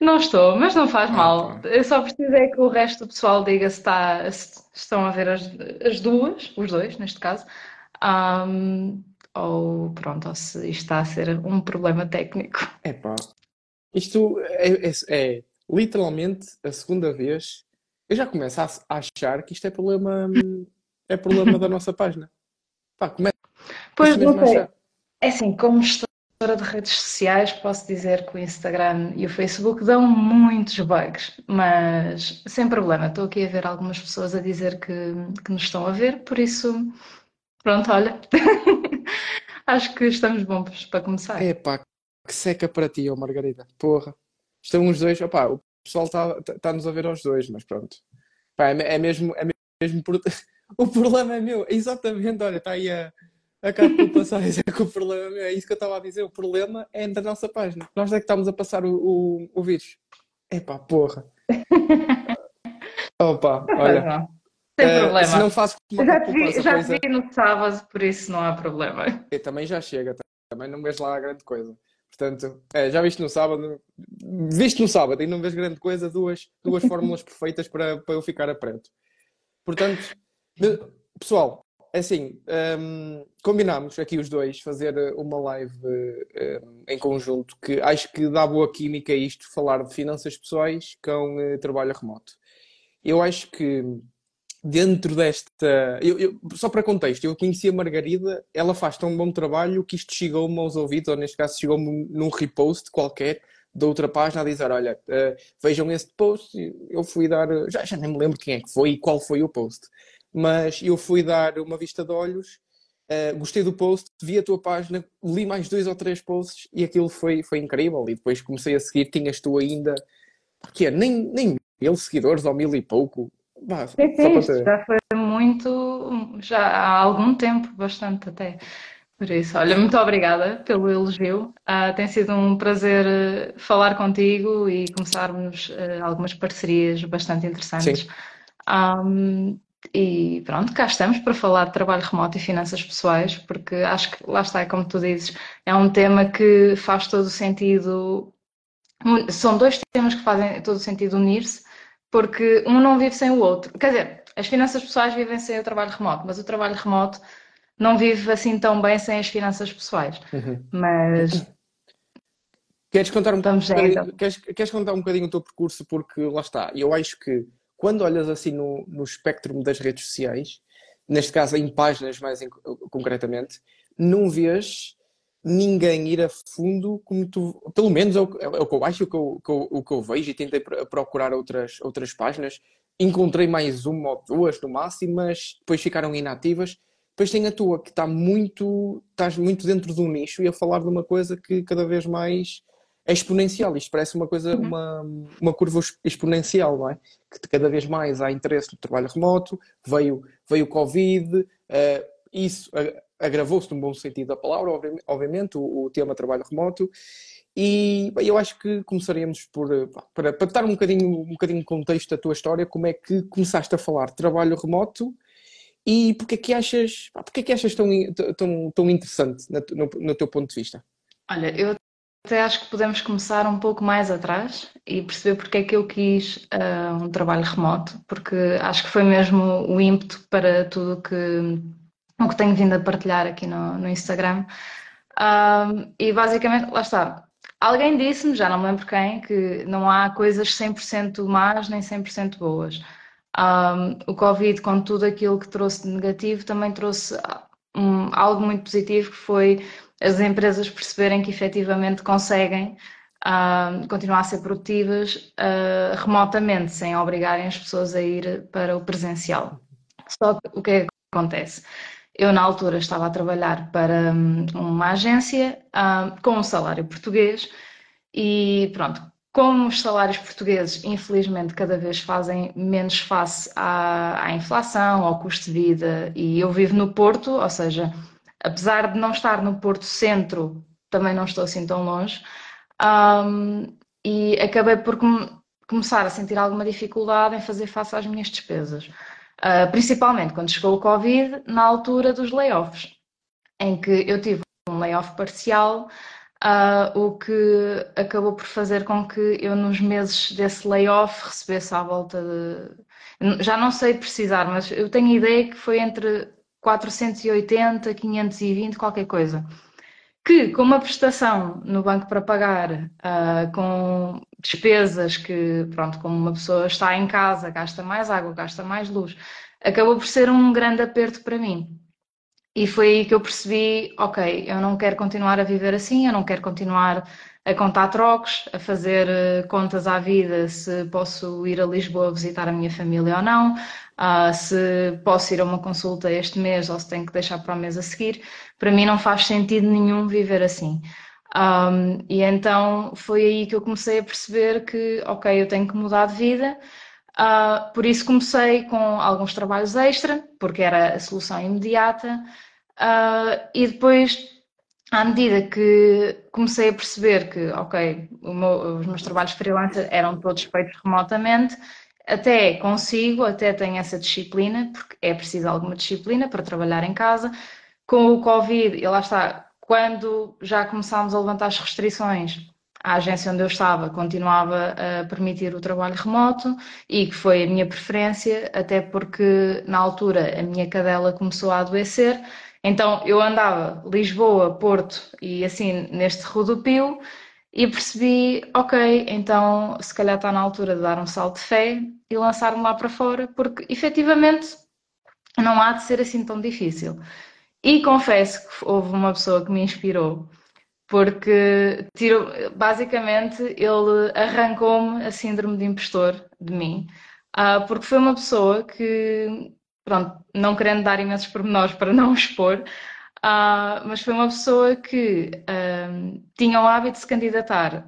Não estou, mas não faz Ah, mal. pá. Eu só preciso é que o resto do pessoal diga se, está, se estão a ver as, as duas, os dois, neste caso, Ahm, ou pronto, ou se isto está a ser um problema técnico. Epá, isto é, é- é literalmente a segunda vez. Eu já começo a, a achar que isto é problema, é problema da nossa página. Pá, começo Pois não sei. É assim, como gestora de redes sociais, posso dizer que o Instagram e o Facebook dão muitos bugs, mas sem problema. Estou aqui a ver algumas pessoas a dizer que, que nos estão a ver, por isso, pronto, olha. Acho que estamos bons para começar. Epá, que seca para ti, ó Margarida. Porra. Estão os dois. Opá, o pessoal está tá, tá-nos a ver aos dois, mas pronto. Pá, é, é mesmo, é mesmo. O problema é meu. Exatamente, olha, está aí a, a Cátia a passar a dizer que o problema é. É isso que eu estava a dizer. O problema é da nossa página. Nós é que estamos a passar o, o, o vírus. Epá, porra. Opa, olha. Sem eh, se problema. não faço uma Já te vi, já pois te é. vi no sábado, por isso não há problema. E também já chega, também não vês lá grande coisa. Portanto, é, já viste no sábado, viste no sábado e não vês grande coisa, duas, duas fórmulas perfeitas para, para eu ficar a preto. Portanto, pessoal, é assim, hum, combinámos aqui os dois fazer eh, uma live eh, hum, em conjunto que acho que dá boa química isto, falar de finanças pessoais com eh, trabalho remoto. Eu acho que dentro desta. eu- eu- só para contexto, eu conheci a Margarida, ela faz tão bom trabalho que isto chegou-me aos ouvidos, ou neste caso chegou-me num repost qualquer da outra página a dizer: Olha, eh, vejam este post. Eu fui dar. Já, já nem me lembro quem é que foi e qual foi o post, mas eu fui dar uma vista de olhos. eh, gostei do post, vi a tua página, li mais dois ou três posts e aquilo foi, foi incrível. E depois comecei a seguir, tinhas tu ainda, que é, nem, nem mil seguidores ou mil e pouco. Bah, Sim, sim, ter. já foi muito, já há algum tempo, bastante até. Por isso, olha, muito obrigada pelo elogio. Ah, tem sido um prazer eh, falar contigo e começarmos eh, algumas parcerias bastante interessantes. Sim. Ahm, e pronto, cá estamos para falar de trabalho remoto e finanças pessoais, porque acho que lá está, como tu dizes, é um tema que faz todo o sentido. São dois temas que fazem todo o sentido unir-se, porque um não vive sem o outro. Quer dizer, as finanças pessoais vivem sem o trabalho remoto, mas o trabalho remoto não vive assim tão bem sem as finanças pessoais. Uhum. Mas Queres contar um já bocadinho, então. queres, queres contar um bocadinho o teu percurso? Porque lá está, eu acho que quando olhas assim no, no espectro das redes sociais, neste caso em páginas mais em- concretamente, não vês ninguém ir a fundo como tu, pelo menos é o, é o que eu acho, o que eu, que eu- o que eu vejo e tentei pro- procurar outras, outras páginas, encontrei mais uma ou duas no máximo, mas depois ficaram inativas. Depois tem a tua, que está muito, estás muito dentro de um nicho e a falar de uma coisa que cada vez mais é exponencial. Isto parece uma coisa, Uhum. uma, uma curva exponencial, não é? Que cada vez mais há interesse no trabalho remoto, veio, veio o Covid, eh, isso agravou-se num bom sentido da palavra, obvi- obviamente, o, o tema trabalho remoto. E bem, eu acho que começaríamos por, eh, para, para dar um bocadinho, um bocadinho de contexto da tua história, como é que começaste a falar de trabalho remoto e porque é que achas, porque é que achas tão, tão, tão interessante na tu- no, no teu ponto de vista? Olha, eu até acho que podemos começar um pouco mais atrás e perceber porque é que eu quis ah, um trabalho remoto, porque acho que foi mesmo o ímpeto para tudo que, o que tenho vindo a partilhar aqui no, no Instagram. Ahm, e basicamente, lá está. Alguém disse-me, já não me lembro quem, que não há coisas 100% más nem 100% boas. Ahm, o Covid, com tudo aquilo que trouxe de negativo, também trouxe ah, um- algo muito positivo, que foi as empresas perceberem que efetivamente conseguem ah, continuar a ser produtivas ah, remotamente, sem obrigarem as pessoas a ir para o presencial. Só que o que é que acontece? Eu, na altura, estava a trabalhar para hum, uma agência ah, com um salário português e pronto, como os salários portugueses, infelizmente, cada vez fazem menos face à, à inflação, ao custo de vida, e eu vivo no Porto, ou seja, apesar de não estar no Porto Centro, também não estou assim tão longe, hum, e acabei por come- começar a sentir alguma dificuldade em fazer face às minhas despesas. Ah, principalmente quando chegou o Covid, na altura dos layoffs, em que eu tive um layoff parcial, uh, o que acabou por fazer com que eu, nos meses desse layoff, recebesse à volta de. Já não sei precisar, mas eu tenho ideia que foi entre 480, 520, qualquer coisa. Que com uma prestação no banco para pagar, uh, com despesas que, pronto, como uma pessoa está em casa, gasta mais água, gasta mais luz, acabou por ser um grande aperto para mim. E foi aí que eu percebi, ok, eu não quero continuar a viver assim, eu não quero continuar a contar trocos, a fazer eh, contas à vida se posso ir a Lisboa visitar a minha família ou não, uh, se posso ir a uma consulta este mês ou se tenho que deixar para o mês a seguir. Para mim não faz sentido nenhum viver assim. Um, e então foi aí que eu comecei a perceber que, ok, eu tenho que mudar de vida. Uh, por isso comecei com alguns trabalhos extra, porque era a solução imediata. Uh, e depois, à medida que comecei a perceber que, ok, meu, os meus trabalhos freelancer eram todos feitos remotamente, até consigo, até tenho essa disciplina, porque é preciso alguma disciplina para trabalhar em casa. Com o Covid, e lá está, quando já começámos a levantar as restrições, a agência onde eu estava continuava a permitir o trabalho remoto e que foi a minha preferência, até porque na altura a minha cadela começou a adoecer então eu andava Lisboa, Porto e assim neste rodopio e percebi, ok, então se calhar está na altura de dar um salto de fé e lançar-me lá para fora, porque efetivamente não há de ser assim tão difícil. E confesso que houve uma pessoa que me inspirou, porque tirou, basicamente ele arrancou-me a síndrome de impostor de mim, uh, porque foi uma pessoa que pronto, não querendo dar imensos pormenores para não expor, uh, mas foi uma pessoa que tinha o hábito de se candidatar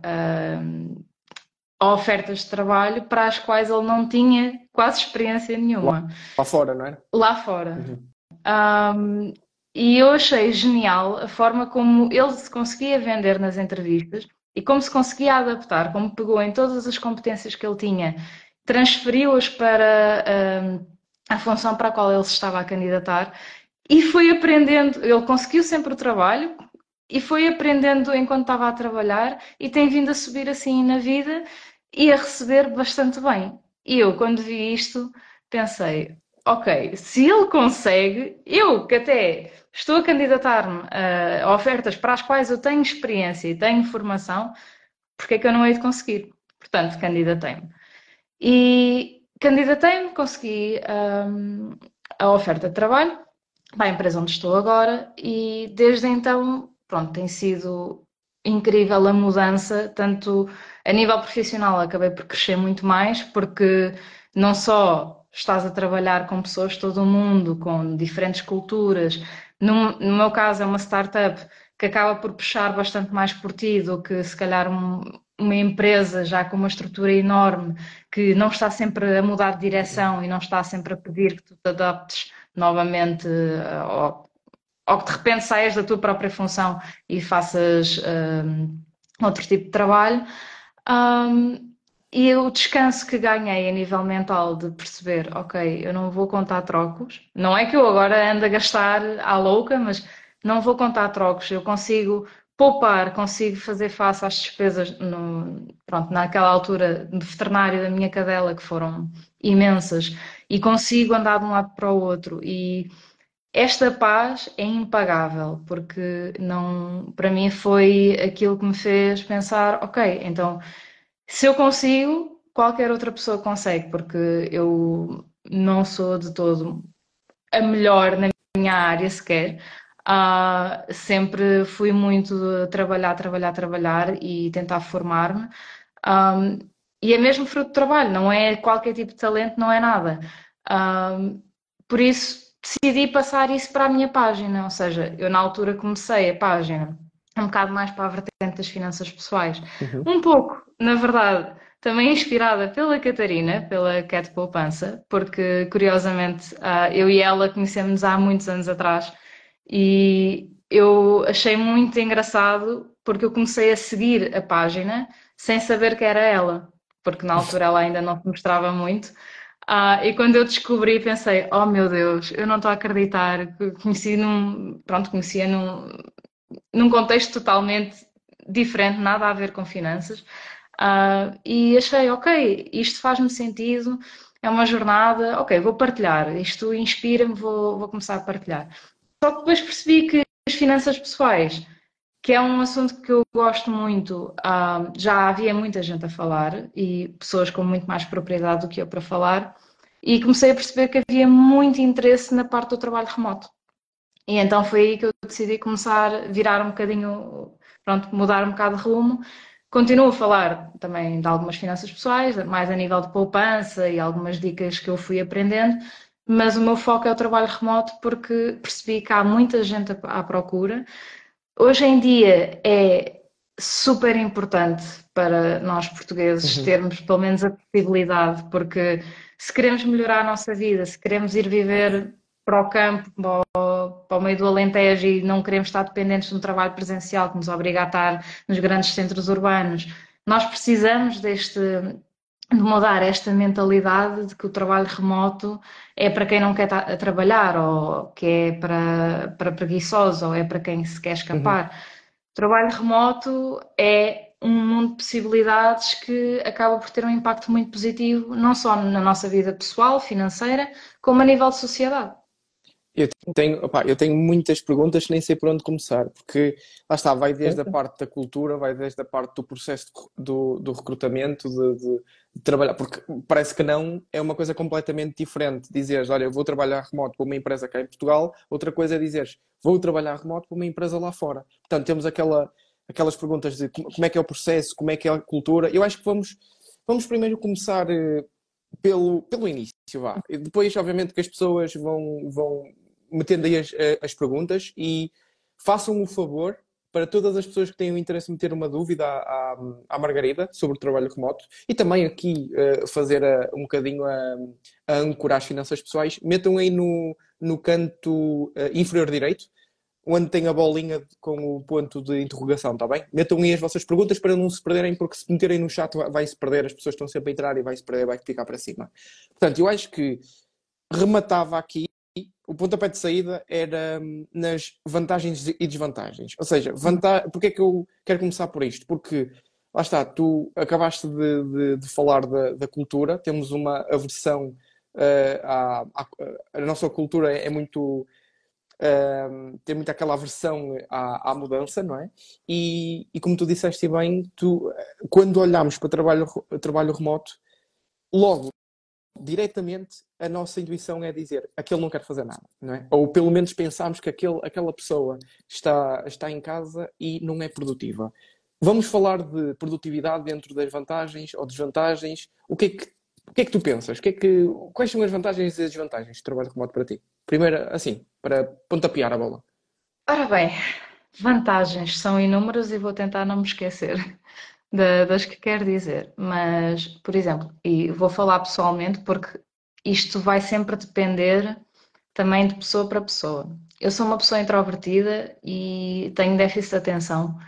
a ofertas de trabalho para as quais ele não tinha quase experiência nenhuma. Lá, lá fora, não é? Lá fora. Uhum. Um, e eu achei genial a forma como ele se conseguia vender nas entrevistas e como se conseguia adaptar, como pegou em todas as competências que ele tinha, transferiu-as para a função para a qual ele se estava a candidatar e foi aprendendo, ele conseguiu sempre o trabalho e foi aprendendo enquanto estava a trabalhar e tem vindo a subir assim na vida e a receber bastante bem. E eu, quando vi isto, pensei, ok, se ele consegue, eu que até estou a candidatar-me a ofertas para as quais eu tenho experiência e tenho formação, porque é que eu não hei de conseguir? Portanto, candidatei-me. E, Candidatei-me, consegui um, a oferta de trabalho para a empresa onde estou agora e desde então, pronto, tem sido incrível a mudança, tanto a nível profissional acabei por crescer muito mais, porque não só estás a trabalhar com pessoas de todo o mundo, com diferentes culturas, no, no meu caso é uma startup que acaba por puxar bastante mais por ti do que se calhar um, uma empresa já com uma estrutura enorme que não está sempre a mudar de direção e não está sempre a pedir que tu te adaptes novamente ou, ou que de repente saias da tua própria função e faças um, outro tipo de trabalho. Um, e o descanso que ganhei a nível mental de perceber, ok, eu não vou contar trocos. Não é que eu agora ando a gastar à louca, mas não vou contar trocos. Eu consigo poupar, consigo fazer face às despesas no, pronto, naquela altura de veterinário da minha cadela, que foram imensas, e consigo andar de um lado para o outro. E esta paz é impagável, porque não, para mim foi aquilo que me fez pensar, ok, então se eu consigo, qualquer outra pessoa consegue, porque eu não sou de todo a melhor na minha área sequer, Uh, sempre fui muito trabalhar, trabalhar, trabalhar e tentar formar-me. Um, e é mesmo fruto de trabalho, não é qualquer tipo de talento, não é nada. Um, por isso decidi passar isso para a minha página, ou seja, eu na altura comecei a página um bocado mais para a vertente das finanças pessoais. Uhum. Um pouco, na verdade, também inspirada pela Catarina, pela Cat Poupança, porque curiosamente uh, eu e ela conhecemos há muitos anos atrás e eu achei muito engraçado porque eu comecei a seguir a página sem saber que era ela, porque na altura ela ainda não se mostrava muito. Ah, e quando eu descobri, pensei: oh meu Deus, eu não estou a acreditar. Conheci num, pronto, conhecia num, num contexto totalmente diferente, nada a ver com finanças. Uh, e achei, ok, isto faz-me sentido, é uma jornada, ok, vou partilhar, isto inspira-me, vou, vou começar a partilhar. Só que depois percebi que as finanças pessoais, que é um assunto que eu gosto muito, uh, já havia muita gente a falar e pessoas com muito mais propriedade do que eu para falar, e comecei a perceber que havia muito interesse na parte do trabalho remoto. E então foi aí que eu decidi começar a virar um bocadinho, pronto, mudar um bocado de rumo. Continuo a falar também de algumas finanças pessoais, mais a nível de poupança e algumas dicas que eu fui aprendendo, mas o meu foco é o trabalho remoto porque percebi que há muita gente à procura. Hoje em dia é super importante para nós portugueses uhum. termos pelo menos a possibilidade, porque se queremos melhorar a nossa vida, se queremos ir viver para o campo, para o meio do Alentejo e não queremos estar dependentes de um trabalho presencial que nos obriga a estar nos grandes centros urbanos. Nós precisamos deste, de mudar esta mentalidade de que o trabalho remoto é para quem não quer trabalhar, ou que é para, para preguiçosos, ou é para quem se quer escapar. Uhum. O trabalho remoto é um mundo de possibilidades que acaba por ter um impacto muito positivo, não só na nossa vida pessoal, financeira, como a nível de sociedade. Eu tenho, opa, eu tenho muitas perguntas que nem sei por onde começar, porque lá está, vai desde a parte da cultura, vai desde a parte do processo do, do recrutamento, de, de, de, trabalhar, porque parece que não, é uma coisa completamente diferente. Dizeres, olha, eu vou trabalhar remoto para uma empresa cá em Portugal, outra coisa é dizeres, vou trabalhar remoto para uma empresa lá fora. Portanto, temos aquela, aquelas perguntas de como é que é o processo, como é que é a cultura. Eu acho que vamos, vamos primeiro começar eh, pelo, pelo início, vá. E depois, obviamente, que as pessoas vão, vão metendo aí as, eh, as perguntas e façam o favor para todas as pessoas que tenham interesse em meter uma dúvida à, à, à Margarida sobre o trabalho remoto e também aqui uh, fazer uh, um bocadinho a, a ancorar as finanças pessoais, metam aí no, no canto uh, inferior direito, onde tem a bolinha com o ponto de interrogação, está bem? Metam aí as vossas perguntas para não se perderem, porque se meterem no chat vai-se perder, as pessoas estão sempre a entrar e vai-se perder, vai ficar para cima. Portanto, eu acho que rematava aqui o pontapé de saída era hum, nas vantagens e desvantagens. Ou seja, vanta... porque é que eu quero começar por isto? Porque, lá está, tu acabaste de, de, de falar da, da, cultura, temos uma aversão uh, à, à, a nossa cultura é muito. Uh, tem muito aquela aversão à, à mudança, não é? E, e, como tu disseste bem, tu, quando olhamos para trabalho, trabalho remoto, logo diretamente a nossa intuição é dizer aquele não quer fazer nada, não é? Ou pelo menos pensamos que aquele, aquela pessoa está, está em casa e não é produtiva. Vamos falar de produtividade dentro das vantagens ou desvantagens. O que é que, o que, é que tu pensas? O que é que, quais são as vantagens e as desvantagens de trabalho remoto para ti? Primeiro, assim, para pontapear a bola. Ora bem, vantagens são inúmeras e vou tentar não me esquecer das que quer dizer. Mas, por exemplo, e vou falar pessoalmente porque isto vai sempre depender também de pessoa para pessoa. Eu sou uma pessoa introvertida e tenho déficit de atenção,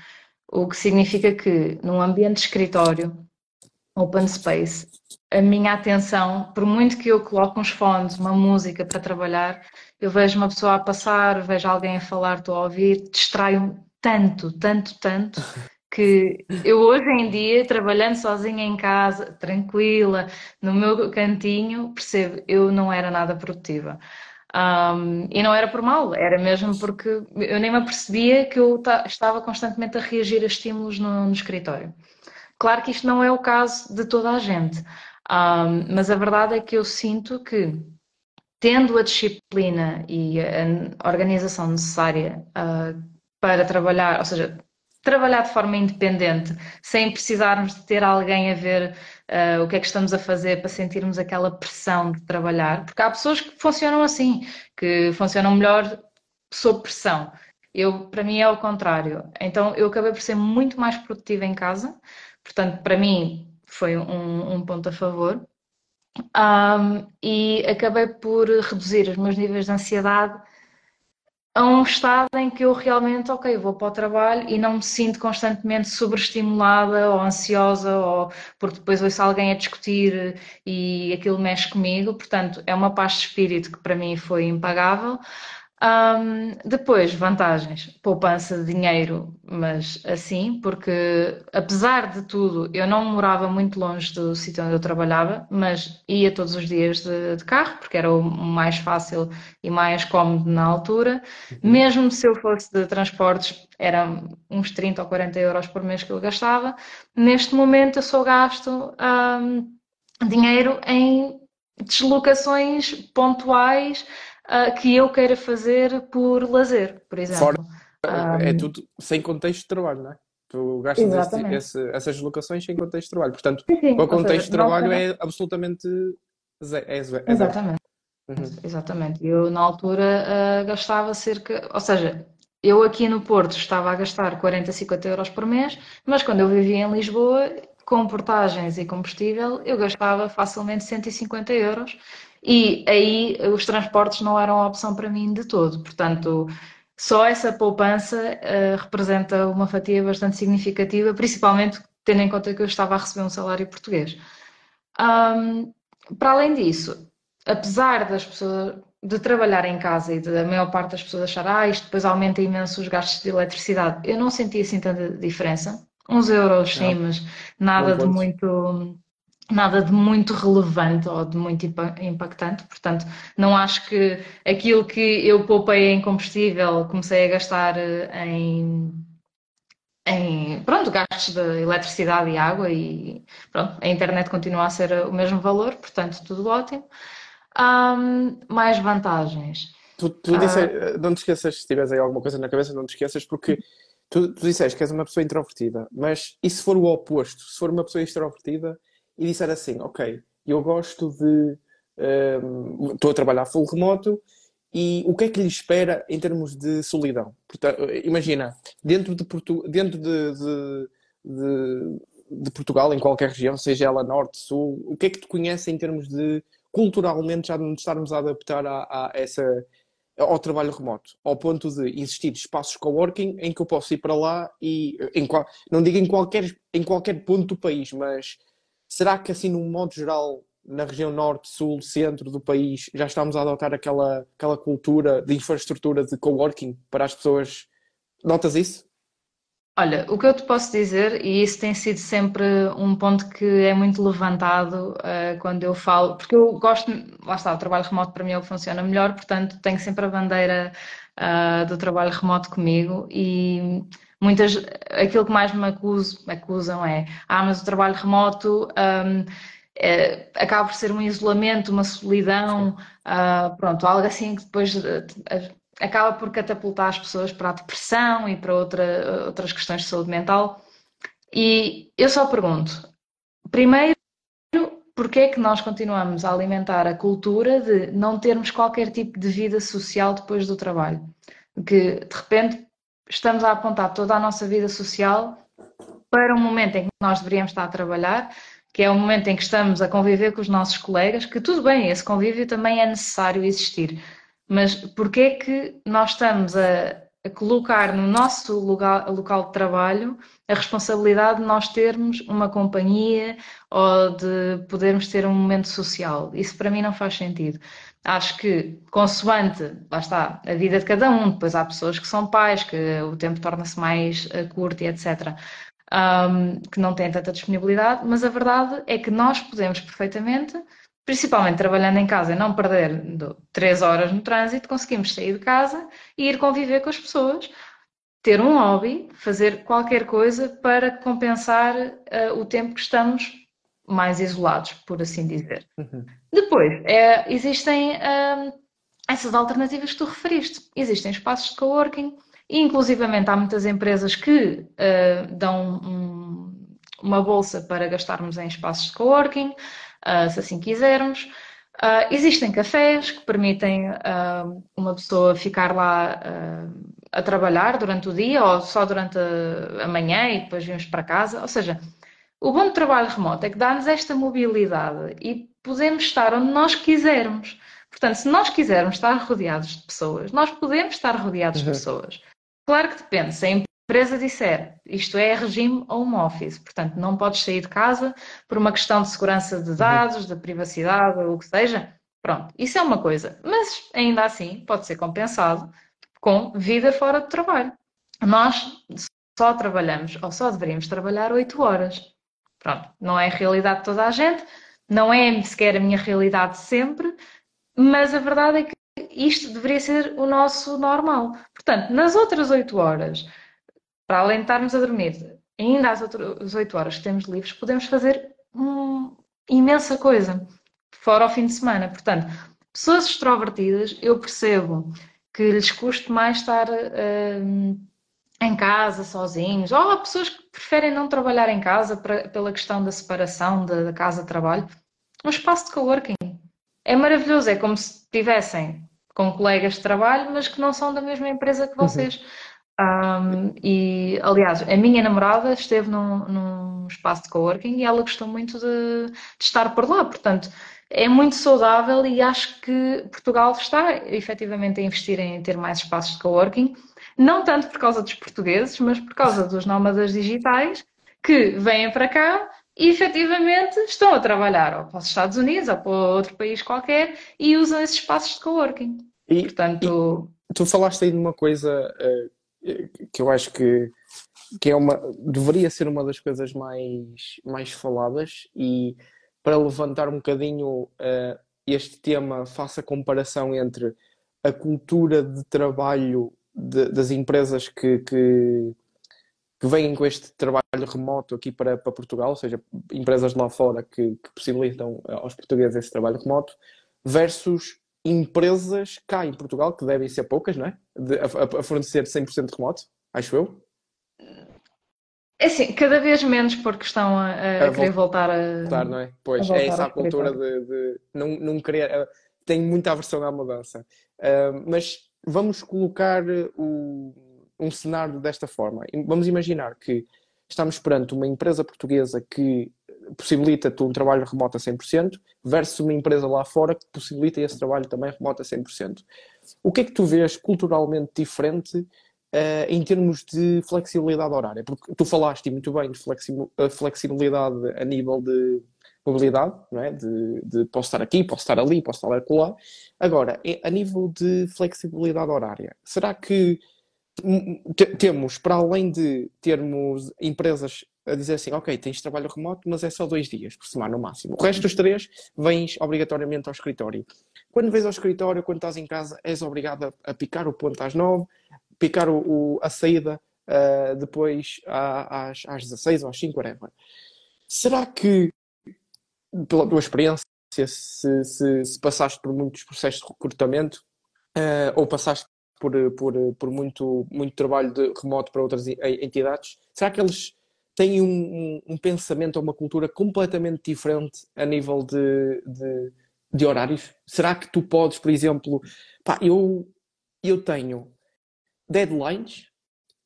o que significa que num ambiente de escritório, open space, a minha atenção, por muito que eu coloque uns fones, uma música para trabalhar, eu vejo uma pessoa a passar, vejo alguém a falar, estou a ouvir, distraio-me tanto, tanto, tanto, que eu hoje em dia, trabalhando sozinha em casa, tranquila, no meu cantinho, percebo, eu não era nada produtiva. Um, e não era por mal, era mesmo porque eu nem me apercebia que eu estava constantemente a reagir a estímulos no, no escritório. Claro que isto não é o caso de toda a gente, um, mas a verdade é que eu sinto que, tendo a disciplina e a organização necessária uh, para trabalhar, ou seja, trabalhar de forma independente, sem precisarmos de ter alguém a ver uh, o que é que estamos a fazer para sentirmos aquela pressão de trabalhar, porque há pessoas que funcionam assim, que funcionam melhor sob pressão. Eu, para mim, é o contrário. Então, eu acabei por ser muito mais produtiva em casa, portanto, para mim, foi um, um ponto a favor. Um, e acabei por reduzir os meus níveis de ansiedade a um estado em que eu realmente, ok, vou para o trabalho e não me sinto constantemente sobreestimulada ou ansiosa, ou porque depois ouço alguém a discutir e aquilo mexe comigo. Portanto, é uma paz de espírito que para mim foi impagável. Um, depois, vantagens, poupança de dinheiro, mas assim, porque apesar de tudo, eu não morava muito longe do sítio onde eu trabalhava, mas ia todos os dias de, de carro, porque era o mais fácil e mais cómodo na altura. Uhum. Mesmo se eu fosse de transportes, eram uns 30 ou 40 euros por mês que eu gastava. Neste momento, eu só gasto um, dinheiro em deslocações pontuais uh, que eu queira fazer por lazer, por exemplo. Fora, um, é tudo sem contexto de trabalho, não é? Tu gastas esse, esse, essas locações sem contexto de trabalho. Portanto, sim, o contexto seja, de trabalho é absolutamente zero. É zero. Exatamente. Uhum. Exatamente. Eu, na altura, uh, gastava cerca. Ou seja, eu aqui no Porto estava a gastar 40, 50 euros por mês, mas quando eu vivia em Lisboa, com portagens e combustível, eu gastava facilmente 150 euros e aí os transportes não eram a opção para mim de todo. Portanto, só essa poupança uh, representa uma fatia bastante significativa, principalmente tendo em conta que eu estava a receber um salário português. Um, para além disso, apesar das pessoas de trabalhar em casa e da maior parte das pessoas achar ah, isto depois aumenta imenso os gastos de eletricidade, eu não senti assim tanta diferença. Uns euros sim, mas nada de muito nada de muito relevante ou de muito impactante, portanto, não acho que aquilo que eu poupei em combustível comecei a gastar eh, em, em pronto, gastos de eletricidade e água e pronto, a internet continua a ser o mesmo valor, portanto, tudo ótimo. Um, mais vantagens. Tu, tu disse, uh, não te esqueças, se tiveres aí alguma coisa na cabeça, não te esqueças, porque tu, tu disseste que és uma pessoa introvertida, mas e se for o oposto? Se for uma pessoa extrovertida e disser assim: Ok, eu gosto de. Um, estou a trabalhar full remoto e o que é que lhe espera em termos de solidão? Portanto, imagina, dentro de, Portu dentro de, de, de, de, Portugal, em qualquer região, seja ela norte, sul, o que é que te conhece em termos de culturalmente já nos estarmos a adaptar a, a essa, ao trabalho remoto, ao ponto de existir espaços coworking em que eu posso ir para lá e em, não digo em qualquer, em qualquer ponto do país, mas Será que, assim, num modo geral, na região norte, sul, centro do país, já estamos a adotar aquela, aquela cultura de infraestrutura de coworking para as pessoas? Notas isso? Olha, o que eu te posso dizer, e isso tem sido sempre um ponto que é muito levantado uh, quando eu falo, porque eu gosto, lá está, o trabalho remoto para mim é o que funciona melhor, portanto tenho sempre a bandeira uh, do trabalho remoto comigo e muitas, aquilo que mais me acuso, acusam é, ah, mas o trabalho remoto um, é, acaba por ser um isolamento, uma solidão, uh, pronto, algo assim que depois uh, acaba por catapultar as pessoas para a depressão e para outra, outras questões de saúde mental. E eu só pergunto, primeiro, porquê é que nós continuamos a alimentar a cultura de não termos qualquer tipo de vida social depois do trabalho? Que de repente estamos a apontar toda a nossa vida social para um momento em que nós deveríamos estar a trabalhar, que é o momento em que estamos a conviver com os nossos colegas, que tudo bem, esse convívio também é necessário existir. Mas porquê é que nós estamos a, a colocar no nosso lugar, local de trabalho a responsabilidade de nós termos uma companhia ou de podermos ter um momento social? Isso para mim não faz sentido acho que, consoante, lá está, a vida de cada um, depois há pessoas que são pais, que o tempo torna-se mais uh, curto e etc., um, que não têm tanta disponibilidade, mas a verdade é que nós podemos perfeitamente, principalmente trabalhando em casa e não perder três horas no trânsito, conseguimos sair de casa e ir conviver com as pessoas, ter um hobby, fazer qualquer coisa para compensar uh, o tempo que estamos mais isolados, por assim dizer. Uhum. Depois, é, existem hum, essas alternativas que tu referiste. Existem espaços de coworking, inclusivamente há muitas empresas que uh, dão um, uma bolsa para gastarmos em espaços de coworking, uh, se assim quisermos. Uh, existem cafés que permitem uma pessoa ficar lá a trabalhar durante o dia ou só durante a, a manhã e depois vimos para casa. Ou seja, o bom do trabalho remoto é que dá-nos esta mobilidade e podemos estar onde nós quisermos. Portanto, se nós quisermos estar rodeados de pessoas, nós podemos estar rodeados uhum. de pessoas. Claro que depende. Se a empresa disser isto é regime home office, portanto, não podes sair de casa por uma questão de segurança de uhum. dados, uhum. de privacidade ou o que seja, pronto, isso é uma coisa. Mas ainda assim pode ser compensado com vida fora de trabalho. Nós só trabalhamos, ou só deveríamos trabalhar 8 horas. Pronto, não é a realidade de toda a gente, não é sequer a minha realidade sempre, mas a verdade é que isto deveria ser o nosso normal. Portanto, nas outras 8 horas, para além de estarmos a dormir, ainda às outras 8 horas que temos livres, podemos fazer uma imensa coisa, fora o fim de semana. Portanto, pessoas extrovertidas, eu percebo que lhes custe mais estar uh, em casa, sozinhos, ou há pessoas que preferem não trabalhar em casa para, pela questão da separação da, da casa-trabalho. Um espaço de coworking é maravilhoso, é como se estivessem com colegas de trabalho, mas que não são da mesma empresa que vocês. Uhum. Um, e, aliás, a minha namorada esteve num, num espaço de coworking e ela gostou muito de, de, estar por lá. Portanto, é muito saudável e acho que Portugal está efetivamente a investir em ter mais espaços de coworking, não tanto por causa dos portugueses, mas por causa dos nómadas digitais que vêm para cá e efetivamente estão a trabalhar ou para os Estados Unidos ou para outro país qualquer e usam esses espaços de coworking. E, Portanto, e tu falaste aí de uma coisa uh, que eu acho que, que é uma, deveria ser uma das coisas mais, mais faladas e para levantar um bocadinho uh, este tema, faça a comparação entre a cultura de trabalho de, das empresas que, que que vêm com este trabalho remoto aqui para, para Portugal, ou seja, empresas lá fora que, que possibilitam eh, aos portugueses esse trabalho remoto, versus empresas cá em Portugal, que devem ser poucas, não é? De, a, a fornecer 100% remoto, acho eu. É assim, cada vez menos porque estão a, a, a querer voltar a. Voltar, não é? Pois, é essa a cultura de, de, não, não querer. Uh, tenho muita aversão à mudança. Uh, mas vamos colocar o um cenário desta forma. Vamos imaginar que estamos perante uma empresa portuguesa que possibilita-te um trabalho remoto a 100% versus uma empresa lá fora que possibilita esse trabalho também remoto a 100%. O que é que tu vês culturalmente diferente uh, em termos de flexibilidade horária? Porque tu falaste muito bem de flexibilidade a nível de mobilidade, não é? De, de, posso estar aqui, posso estar ali, posso estar lá. Agora, a nível de flexibilidade horária, será que temos, para além de termos empresas a dizer assim, ok, tens trabalho remoto, mas é só dois dias por semana no máximo. O resto dos três vens obrigatoriamente ao escritório. Quando vens ao escritório, quando estás em casa, és obrigado a, a picar o ponto às nove, picar o, o a saída uh, depois às, às 16 ou às 5, whatever. Será que, pela tua experiência, se, se, se passaste por muitos processos de recrutamento, uh, ou passaste por, por, por muito, muito trabalho de remoto para outras entidades, será que eles têm um, um, um pensamento ou uma cultura completamente diferente a nível de, de, de, horários? Será que tu podes, por exemplo, pá, eu, eu tenho deadlines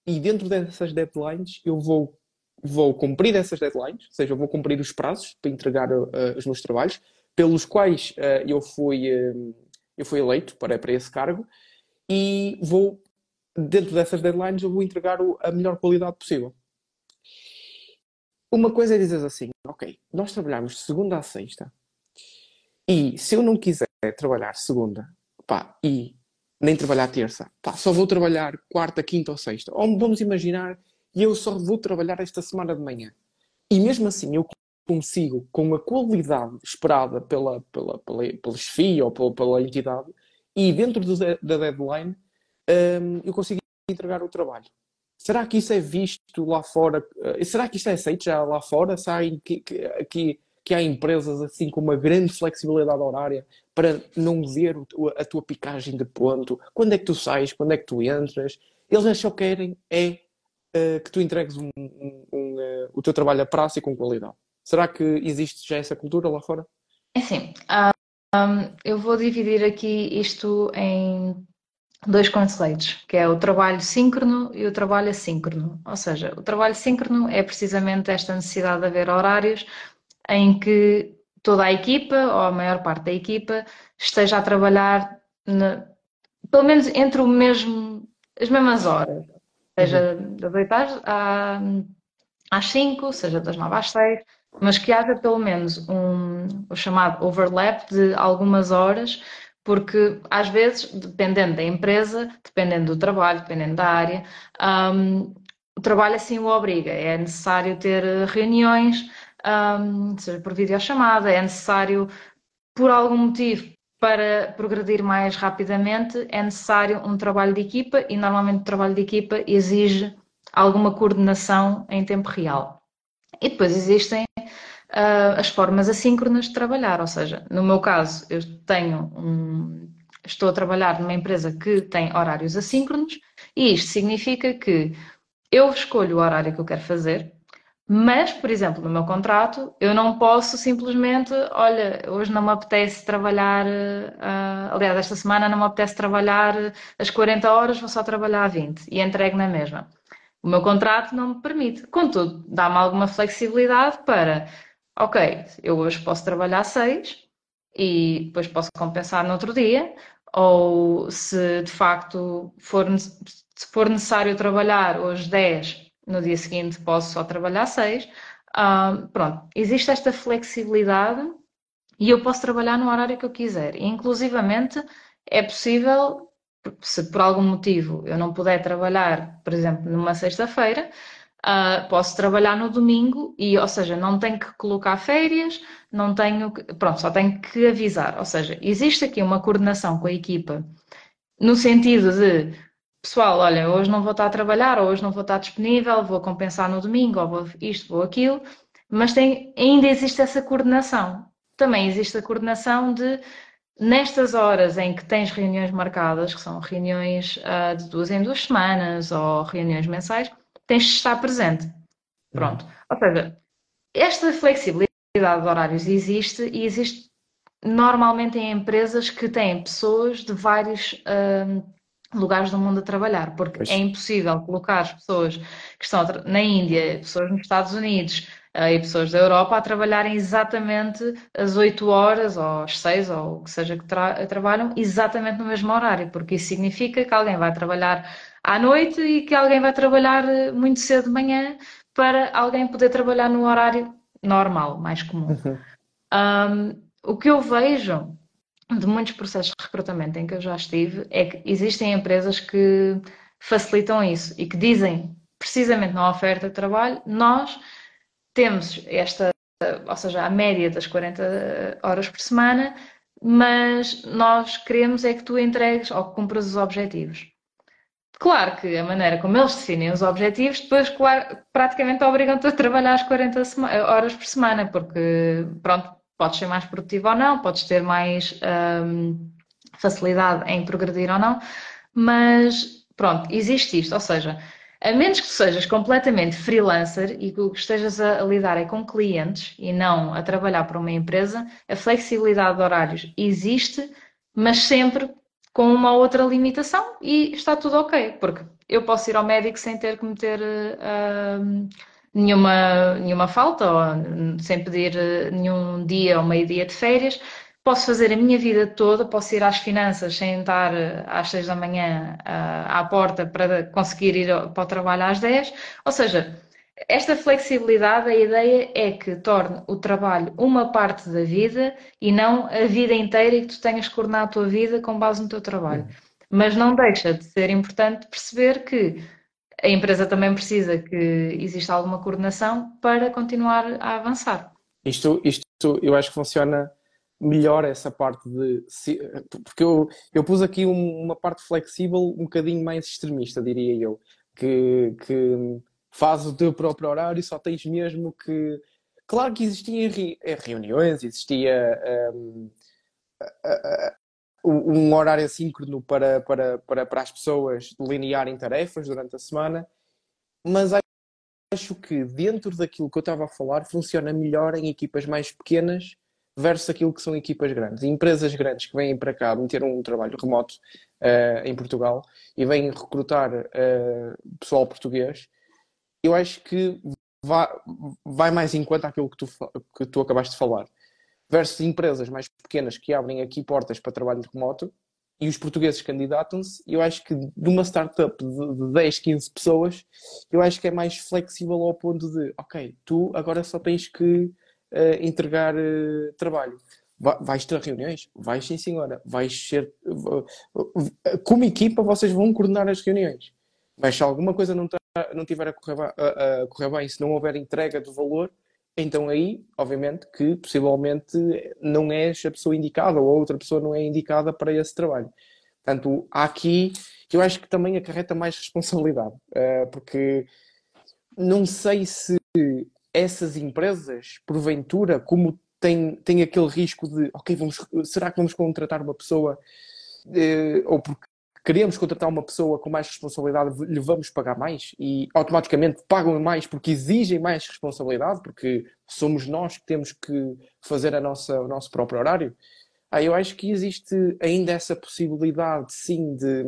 e dentro dessas deadlines eu vou, vou cumprir essas deadlines, ou seja, vou cumprir os prazos para entregar uh, os meus trabalhos, pelos quais uh, eu, fui, uh, eu fui eleito para, para esse cargo, e vou, dentro dessas deadlines, eu vou entregar a melhor qualidade possível. Uma coisa é dizer assim, ok, nós trabalhamos de segunda a sexta e se eu não quiser trabalhar segunda, pá, e nem trabalhar terça, pá, só vou trabalhar quarta, quinta ou sexta. Ou vamos imaginar, e eu só vou trabalhar esta semana de manhã. E mesmo assim eu consigo, com a qualidade esperada pela, pela, pela, pela chefia ou pela, pela entidade, e dentro do, da deadline um, eu consegui entregar o trabalho. Será que isso é visto lá fora? Uh, será que isto é aceito já lá fora? Sabe que, que, que, há empresas assim com uma grande flexibilidade horária para não ver a tua picagem de ponto? Quando é que tu sais? Quando é que tu entras? Eles só querem é uh, que tu entregues um, um, um, uh, o teu trabalho a prazo e com qualidade. Será que existe já essa cultura lá fora? É sim. Um, eu vou dividir aqui isto em dois conceitos, que é o trabalho síncrono e o trabalho assíncrono. Ou seja, o trabalho síncrono é precisamente esta necessidade de haver horários em que toda a equipa, ou a maior parte da equipa, esteja a trabalhar na, pelo menos entre o mesmo, as mesmas horas. Seja uhum. das 8 às 5, seja das 9 às 6, mas que haja pelo menos um, o chamado overlap de algumas horas, porque às vezes, dependendo da empresa, dependendo do trabalho, dependendo da área, um, o trabalho assim o obriga. É necessário ter reuniões, um, seja por videochamada, é necessário, por algum motivo, para progredir mais rapidamente, é necessário um trabalho de equipa e normalmente o trabalho de equipa exige alguma coordenação em tempo real. E depois existem uh, as formas assíncronas de trabalhar, ou seja, no meu caso, eu tenho um, estou a trabalhar numa empresa que tem horários assíncronos e isto significa que eu escolho o horário que eu quero fazer, mas, por exemplo, no meu contrato, eu não posso simplesmente, olha, hoje não me apetece trabalhar, uh, aliás, esta semana não me apetece trabalhar as 40 horas, vou só trabalhar 20 e entrego na mesma. O meu contrato não me permite. Contudo, dá-me alguma flexibilidade para, ok, eu hoje posso trabalhar 6 e depois posso compensar no outro dia, ou se de facto for, se for necessário trabalhar hoje 10 no dia seguinte posso só trabalhar seis. Uh, pronto, existe esta flexibilidade e eu posso trabalhar no horário que eu quiser. E, inclusivamente, é possível, se por algum motivo eu não puder trabalhar, por exemplo, numa sexta-feira, uh, posso trabalhar no domingo e, ou seja, não tenho que colocar férias, não tenho, que, pronto, só tenho que avisar. Ou seja, existe aqui uma coordenação com a equipa no sentido de pessoal, olha, hoje não vou estar a trabalhar, ou hoje não vou estar disponível, vou compensar no domingo, ou vou isto, vou aquilo, mas tem, ainda existe essa coordenação. Também existe a coordenação de, nestas horas em que tens reuniões marcadas, que são reuniões uh, de duas em duas semanas, ou reuniões mensais, tens de estar presente. Pronto. Ou seja, esta flexibilidade de horários existe e existe normalmente em empresas que têm pessoas de vários. Uh, lugares do mundo a trabalhar, porque pois. é impossível colocar as pessoas que estão na Índia, pessoas nos Estados Unidos uh, e pessoas da Europa a trabalharem exatamente as 8 horas ou as 6 ou o que seja que tra trabalham exatamente no mesmo horário, porque isso significa que alguém vai trabalhar à noite e que alguém vai trabalhar eh, muito cedo de manhã para alguém poder trabalhar no horário normal, mais comum. Uhum. Um, o que eu vejo de muitos processos de recrutamento em que eu já estive é que existem empresas que facilitam isso e que dizem, precisamente na oferta de trabalho, nós temos esta, ou seja, a média das 40 horas por semana, mas nós queremos é que tu entregues ou que cumpras os objetivos. Claro que a maneira como eles definem os objetivos, depois, claro, praticamente obrigam-te a trabalhar as 40 horas por semana, porque, pronto, podes ser mais produtivo ou não, podes ter mais um, facilidade em progredir ou não, mas pronto, existe isto, ou seja, a menos que sejas completamente freelancer e que estejas a, lidar é com clientes e não a trabalhar para uma empresa, a flexibilidade de horários existe, mas sempre com uma outra limitação e está tudo ok, porque eu posso ir ao médico sem ter que meter uh, nenhuma, nenhuma falta, ou sem pedir eh, nenhum dia ou meio dia de férias. Posso fazer a minha vida toda, posso ir às finanças sem estar eh, às seis da manhã eh, à porta para conseguir ir para o trabalho às dez. Ou seja, esta flexibilidade, a ideia é que torne o trabalho uma parte da vida e não a vida inteira e que tu tenhas que coordenar a tua vida com base no teu trabalho. Mas não deixa de ser importante perceber que a empresa também precisa que exista alguma coordenação para continuar a avançar. Isto, isto eu acho que funciona melhor essa parte de. Porque eu, eu pus aqui uma parte flexível um bocadinho mais extremista, diria eu. Que, que faz o teu próprio horário e só tens mesmo que. Claro que existiam reuniões, existia um, um horário assíncrono para, para, para, para as pessoas delinearem tarefas durante a semana, mas acho que dentro daquilo que eu estava a falar funciona melhor em equipas mais pequenas versus aquilo que são equipas grandes. Empresas grandes que vêm para cá meter um trabalho remoto uh, em Portugal e vêm recrutar uh, pessoal português, eu acho que vai, vai mais em conta aquilo que tu, que tu acabaste de falar versus empresas mais pequenas que abrem aqui portas para trabalho remoto e os portugueses candidatam-se. Eu acho que de uma startup de 10, 15 pessoas, eu acho que é mais flexível ao ponto de, ok, tu agora só tens que uh, entregar uh, trabalho. Vais ter reuniões? Vais sim, senhora. Vais ser. Como equipa, vocês vão coordenar as reuniões. Mas se alguma coisa não, tá, não tiver a correr, a, a correr bem, se não houver entrega de valor, então aí, obviamente, que possivelmente não és a pessoa indicada ou outra pessoa não é indicada para esse trabalho. Portanto, há aqui, eu acho que também acarreta mais responsabilidade, eh, porque não sei se essas empresas, porventura, como têm, têm aquele risco de, ok, vamos, será que vamos contratar uma pessoa, eh, ou porque queremos contratar uma pessoa com mais responsabilidade, lhe vamos pagar mais e automaticamente pagam mais porque exigem mais responsabilidade, porque somos nós que temos que fazer a nossa, o nosso próprio horário. Ah, eu acho que existe ainda essa possibilidade, sim, de,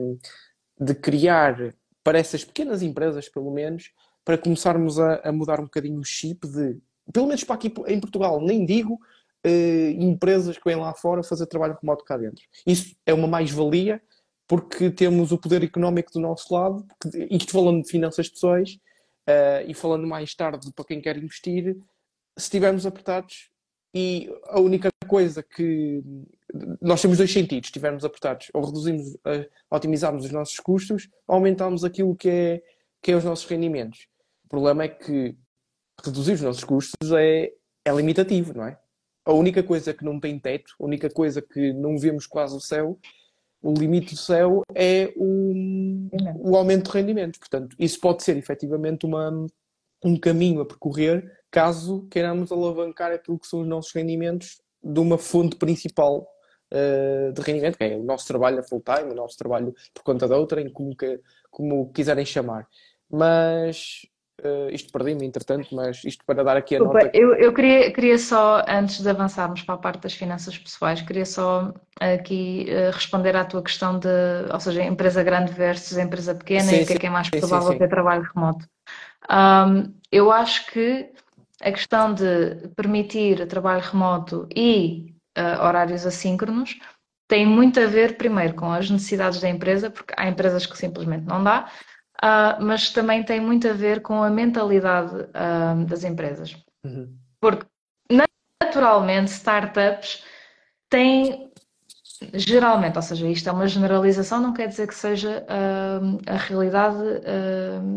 de criar para essas pequenas empresas, pelo menos, para começarmos a, a mudar um bocadinho o chip de, pelo menos para aqui em Portugal, nem digo eh, empresas que vêm lá fora fazer trabalho remoto cá dentro. Isso é uma mais-valia porque temos o poder económico do nosto lado, isto falando de finanças pessoais uh, e falando mais tarde para quem quer investir, se estivermos apertados e a única coisa que nós temos dois sentidos, se estivermos apertados, ou reduzimos, uh, os nossos custos, ou aumentamos aquilo que é, que é os nossos rendimentos. O problema é que reduzir os nossos custos é, é limitativo, não é? A única coisa que não tem teto, a única coisa que não vemos quase o céu, o limite do céu é o, o aumento de rendimentos. Portanto, isso pode ser efetivamente uma, um caminho a percorrer caso queiramos alavancar aquilo que são os nossos rendimentos de uma fonte principal uh, de rendimento, que é o nosso trabalho a full time, o nosso trabalho por conta da outra, em como, que, como quiserem chamar. Mas Uh, isto perdi-me, entretanto, mas isto para dar aqui a Desculpa, nota. Eu, eu queria, queria só, antes de avançarmos para a parte das finanças pessoais, queria só aqui uh, responder à tua questão de, ou seja, empresa grande versus empresa pequena sim, e o que é que é mais provável ter trabalho remoto. Um, eu acho que a questão de permitir trabalho remoto e uh, horários assíncronos tem muito a ver, primeiro, com as necessidades da empresa, porque há empresas que simplesmente não dá, uh, mas também tem muito a ver com a mentalidade uh, das empresas. Uhum. Porque, naturalmente, startups têm geralmente, ou seja, isto é uma generalização, não quer dizer que seja uh, a realidade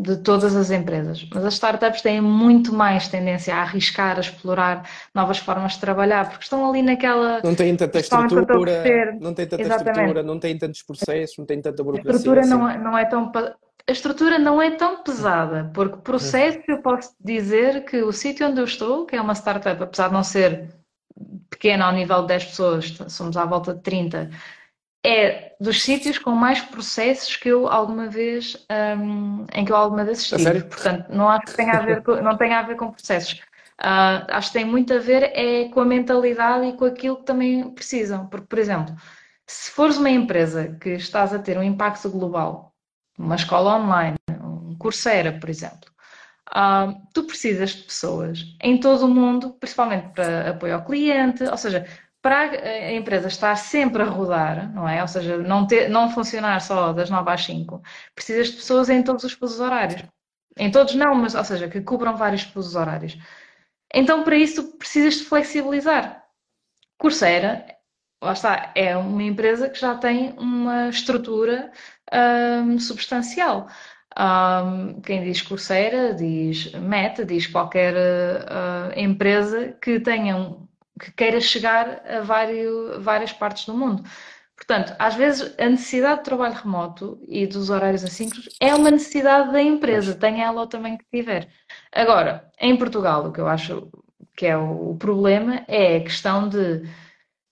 de todas as empresas, mas as startups têm muito mais tendência a arriscar, a explorar novas formas de trabalhar, porque estão ali naquela. Não têm tanta estrutura, não têm tanta Exatamente. estrutura, não têm tantos processos, não têm tanta burocracia. A estrutura assim. não, é, não é tão a estrutura não é tão pesada, porque processo eu posso dizer que o sítio onde eu estou, que é uma startup, apesar de não ser pequena ao nível de 10 pessoas, somos à volta de 30, é dos sítios com mais processos que eu alguma vez um, em que eu alguma vez estive. Portanto, não acho que tenha a ver com, não tenha a ver com processos. Uh, acho que tem muito a ver é com a mentalidade e com aquilo que também precisam. Porque, por exemplo, se fores uma empresa que estás a ter um impacto global uma escola online, um Coursera, por exemplo. Uh, tu precisas de pessoas em todo o mundo, principalmente para apoio ao cliente, ou seja, para a empresa estar sempre a rodar, não é? Ou seja, não, ter, não funcionar só das 9 às 5, precisas de pessoas em todos os fusos horários. Em todos não, mas, ou seja, que cubram vários fusos horários. Então, para isso, precisas de flexibilizar. Coursera, lá está, é uma empresa que já tem uma estrutura um, substancial. Um, quem diz Coursera, diz Meta, diz qualquer uh, empresa que tenha um, que queira chegar a vários, várias partes do mundo. Portanto, às vezes a necessidade de trabalho remoto e dos horários assíncronos é uma necessidade da empresa, tenha ela ou também que tiver. Agora, em Portugal, o que eu acho que é o problema é a questão de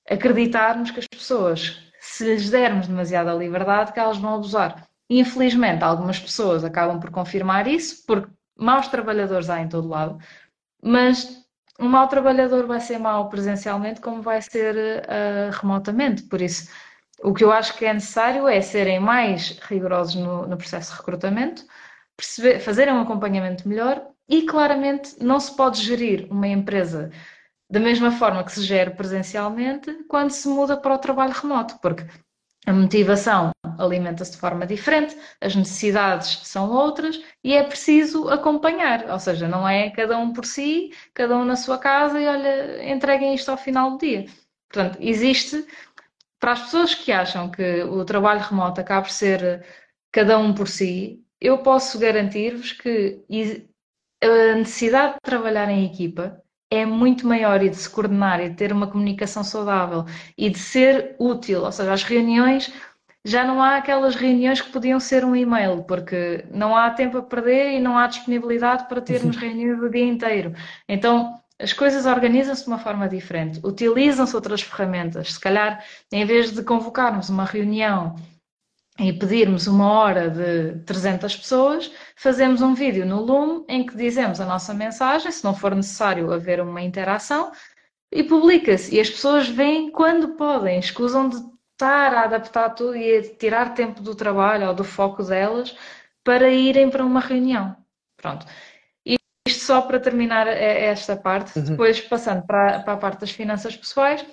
acreditarmos que as pessoas se lhes dermos demasiada liberdade, que elas vão abusar. Infelizmente, algumas pessoas acabam por confirmar isso, porque maus trabalhadores há em todo lado, mas um mau trabalhador vai ser mau presencialmente como vai ser uh, remotamente. Por isso, o que eu acho que é necessário é serem mais rigorosos no, no processo de recrutamento, perceber, fazerem um acompanhamento melhor e, claramente, não se pode gerir uma empresa da mesma forma que se gera presencialmente quando se muda para o trabalho remoto, porque a motivação alimenta-se de forma diferente, as necessidades são outras e é preciso acompanhar, ou seja, não é cada um por si, cada um na sua casa e olha, entreguem isto ao final do dia. Portanto, existe, para as pessoas que acham que o trabalho remoto acaba por ser cada um por si, eu posso garantir-vos que a necessidade de trabalhar em equipa é muito maior e de se coordenar e de ter uma comunicação saudável e de ser útil, ou seja, as reuniões já não há aquelas reuniões que podiam ser um e-mail, porque não há tempo a perder e não há disponibilidade para termos reuniões o dia inteiro. Então, as coisas organizam-se de uma forma diferente, utilizam-se outras ferramentas. Se calhar, em vez de convocarmos uma reunião e pedirmos uma hora de 300 pessoas, fazemos um vídeo no Loom em que dizemos a nossa mensagem, se não for necessário haver uma interação, e publica-se. E as pessoas veem quando podem, escusam de estar a adaptar tudo e a tirar tempo do trabalho ou do foco delas para irem para uma reunião. Pronto. Isto só para terminar esta parte, uhum. depois passando para, para a parte das finanças pessoais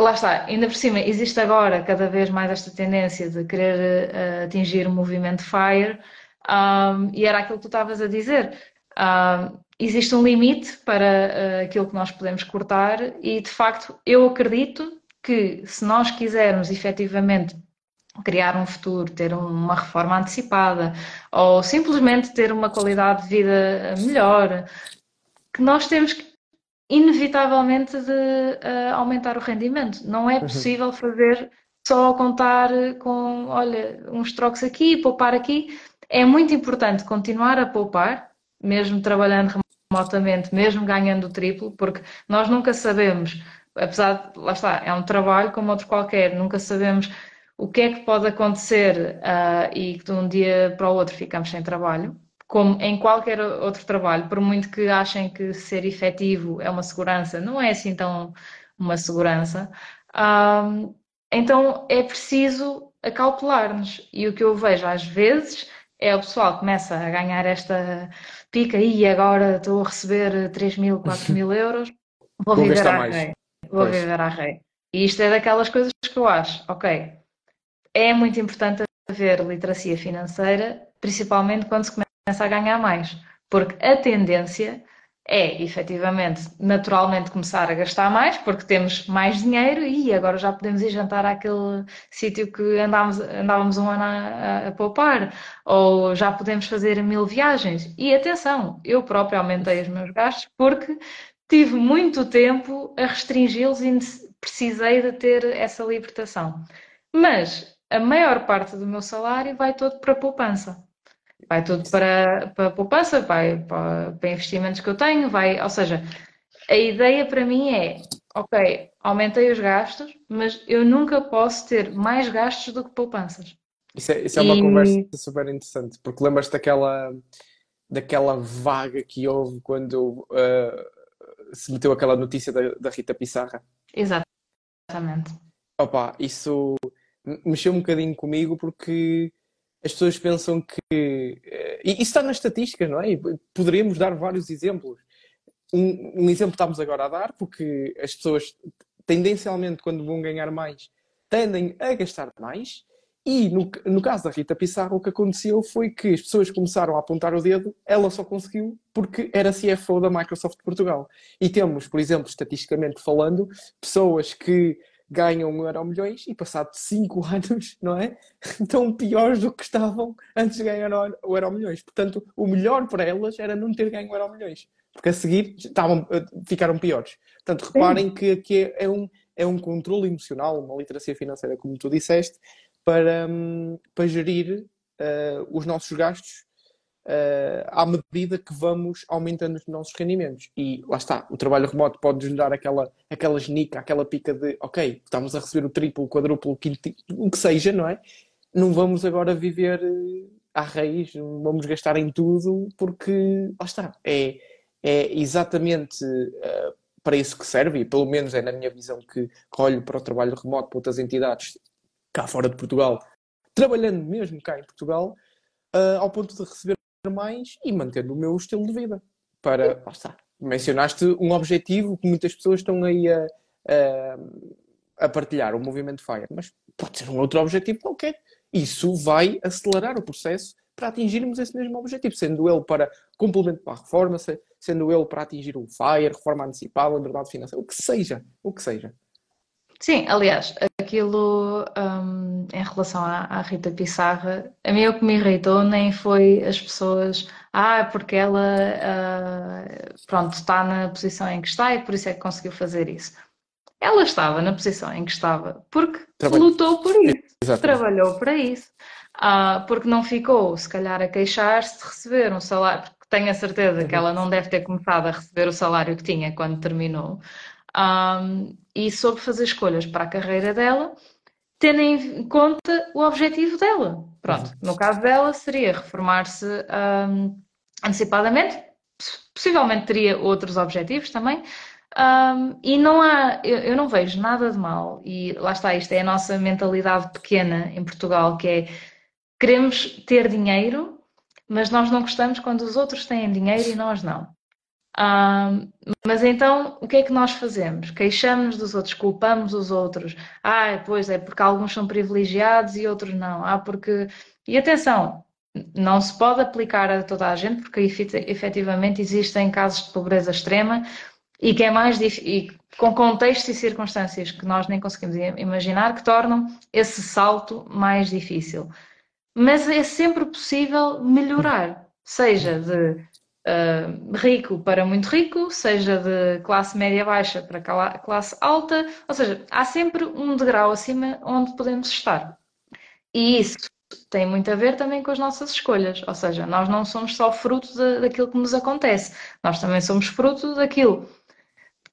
lá está, ainda por cima, existe agora cada vez mais esta tendência de querer uh, atingir o movimento FIRE, um, e era aquilo que tu estavas a dizer. Um, existe um limite para uh, aquilo que nós podemos cortar, e de facto, eu acredito que se nós quisermos efetivamente criar um futuro, ter uma reforma antecipada, ou simplesmente ter uma qualidade de vida melhor, que nós temos que inevitavelmente de uh, aumentar o rendimento. Não é uhum. possível uhum. fazer só contar com, olha, uns trocos aqui, poupar aqui. É muito importante continuar a poupar, mesmo trabalhando remotamente, mesmo ganhando o triplo, porque nós nunca sabemos, apesar de, lá está, é um trabalho como outro qualquer, nunca sabemos o que é que pode acontecer uh, e que de um dia para o outro ficamos sem trabalho como em qualquer outro trabalho, por muito que achem que ser efetivo é uma segurança, não é assim tão uma segurança. Um, então é preciso acautelar-nos. E o que eu vejo às vezes é o pessoal que começa a ganhar esta pica e agora estou a receber 3 mil, 4 mil euros, vou, vou viver à rei. Vou pois. viver à rei. E isto é daquelas coisas que eu acho, ok, é muito importante haver literacia financeira, principalmente quando se começa começa a ganhar mais. Porque a tendência é, efetivamente, naturalmente começar a gastar mais, porque temos mais dinheiro e agora já podemos ir jantar àquele sítio que andávamos, andávamos um ano a, a, poupar, ou já podemos fazer mil viagens. E atenção, eu próprio aumentei os meus gastos porque tive muito tempo a restringi-los e precisei de ter essa libertação. Mas a maior parte do meu salário vai todo para a poupança vai tudo para, para poupança, vai para, para investimentos que eu tenho, vai, ou seja, a ideia para mim é, ok, aumentei os gastos, mas eu nunca posso ter mais gastos do que poupanças. Isso é, isso é uma e... conversa super interessante, porque lembras daquela, daquela vaga que houve quando uh, se meteu aquela notícia da, da Rita Pissarra? Exatamente. Opa, isso mexeu um bocadinho comigo porque as pessoas pensam que. Eh, e isso está nas estatísticas, não é? Poderíamos dar vários exemplos. Um, um, exemplo estamos agora a dar, porque as pessoas, tendencialmente, quando vão ganhar mais, tendem a gastar mais. E no, no caso da Rita Pissarro, o que aconteceu foi que as pessoas começaram a apontar o dedo, ela só conseguiu porque era CFO da Microsoft Portugal. E temos, por exemplo, estatisticamente falando, pessoas que ganham um euro milhões e passado 5 anos, não é? Estão piores do que estavam antes de ganhar o euro milhões. Portanto, o melhor para elas era não ter ganho o euro milhões. Porque a seguir estavam, eh, ficaram piores. Portanto, reparem Sim. que aqui é um, é um controle emocional, uma literacia financeira, como tu disseste, para, hum, para gerir uh, os nossos gastos uh, à medida que vamos aumentando os nossos rendimentos. E lá está, o trabalho remoto pode-nos dar aquela, aquela genica, aquela pica de ok, estamos a receber o triplo, o quadruplo, o quinto, o que seja, não é? Não vamos agora viver eh, à raiz, não vamos gastar em tudo, porque lá está, é, é exatamente uh, para isso que serve, e pelo menos é na minha visão que, olho para o trabalho remoto para outras entidades cá fora de Portugal, trabalhando mesmo cá em Portugal, uh, ao ponto de receber mais e mantendo o meu estilo de vida. Para, está, mencionaste um objetivo que muitas pessoas estão aí a, a, a partilhar, o movimento FIRE, mas pode ser um outro objetivo qualquer. Isso vai acelerar o processo para atingirmos esse mesmo objetivo, sendo ele para complemento para a reforma, sendo ele para atingir o FIRE, reforma antecipada, liberdade financeira, o que seja, o que seja. Sim, aliás, aquilo um, em relação à, à, Rita Pissarra, a mim o que me irritou nem foi as pessoas, ah, porque ela uh, pronto, está na posição em que está e por isso é que conseguiu fazer isso. Ela estava na posição em que estava porque Trabalho. lutou por isso, Exatamente. trabalhou para isso, uh, porque não ficou, se calhar, a queixar-se de receber um salário, porque tenho a certeza uhum. que ela não deve ter começado a receber o salário que tinha quando terminou um, e soube fazer escolhas para a carreira dela, tendo em conta o objetivo dela. Pronto, uhum. no caso dela seria reformar-se um, antecipadamente, possivelmente teria outros objetivos também. Um, e não há, eu, eu, não vejo nada de mal, e lá está, isto é a nossa mentalidade pequena em Portugal, que é queremos ter dinheiro, mas nós não gostamos quando os outros têm dinheiro e nós não. Um, mas então, o que é que nós fazemos? Queixamos dos outros, culpamos os outros. Ah, pois é, porque alguns são privilegiados e outros não. Ah, porque. E atenção, não se pode aplicar a toda a gente, porque efetivamente existem casos de pobreza extrema e que é mais e com contextos e circunstâncias que nós nem conseguimos imaginar que tornam esse salto mais difícil. Mas é sempre possível melhorar, seja de uh, rico para muito rico, seja de classe média baixa para classe alta, ou seja, há sempre um degrau acima onde podemos estar. E isso tem muito a ver também com as nossas escolhas, ou seja, nós não somos só fruto de, daquilo que nos acontece, nós também somos fruto daquilo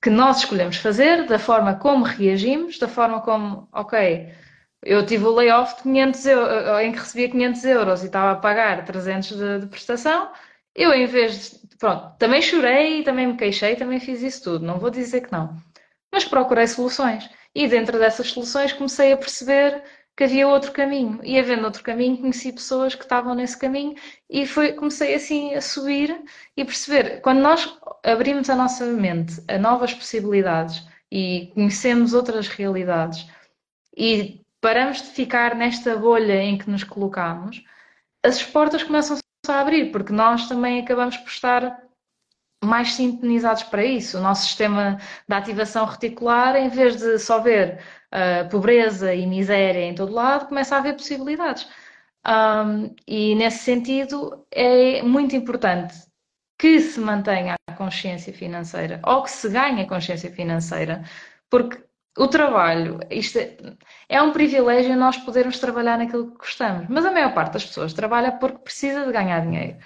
que nós escolhemos fazer, da forma como reagimos, da forma como, ok, eu tive o layoff de 500 euros, em que recebia 500 euros e estava a pagar 300 de, de prestação, eu, em vez de. Pronto, também chorei, também me queixei, também fiz isso tudo, não vou dizer que não. Mas procurei soluções. E dentro dessas soluções comecei a perceber que havia outro caminho. E havendo outro caminho, conheci pessoas que estavam nesse caminho e foi, comecei assim a subir e perceber. Quando nós abrimos a nossa mente a novas possibilidades e conhecemos outras realidades e paramos de ficar nesta bolha em que nos colocamos, as portas começam a abrir, porque nós também acabamos por estar mais sintonizados para isso. O nosso sistema de ativação reticular, em vez de só ver uh, pobreza e miséria em todo lado, começa a haver possibilidades. Um, e nesse sentido é muito importante que se mantenha a consciência financeira ou que se ganhe a consciência financeira, porque o trabalho, isto é, é, um privilégio nós podermos trabalhar naquilo que gostamos, mas a maior parte das pessoas trabalha porque precisa de ganhar dinheiro.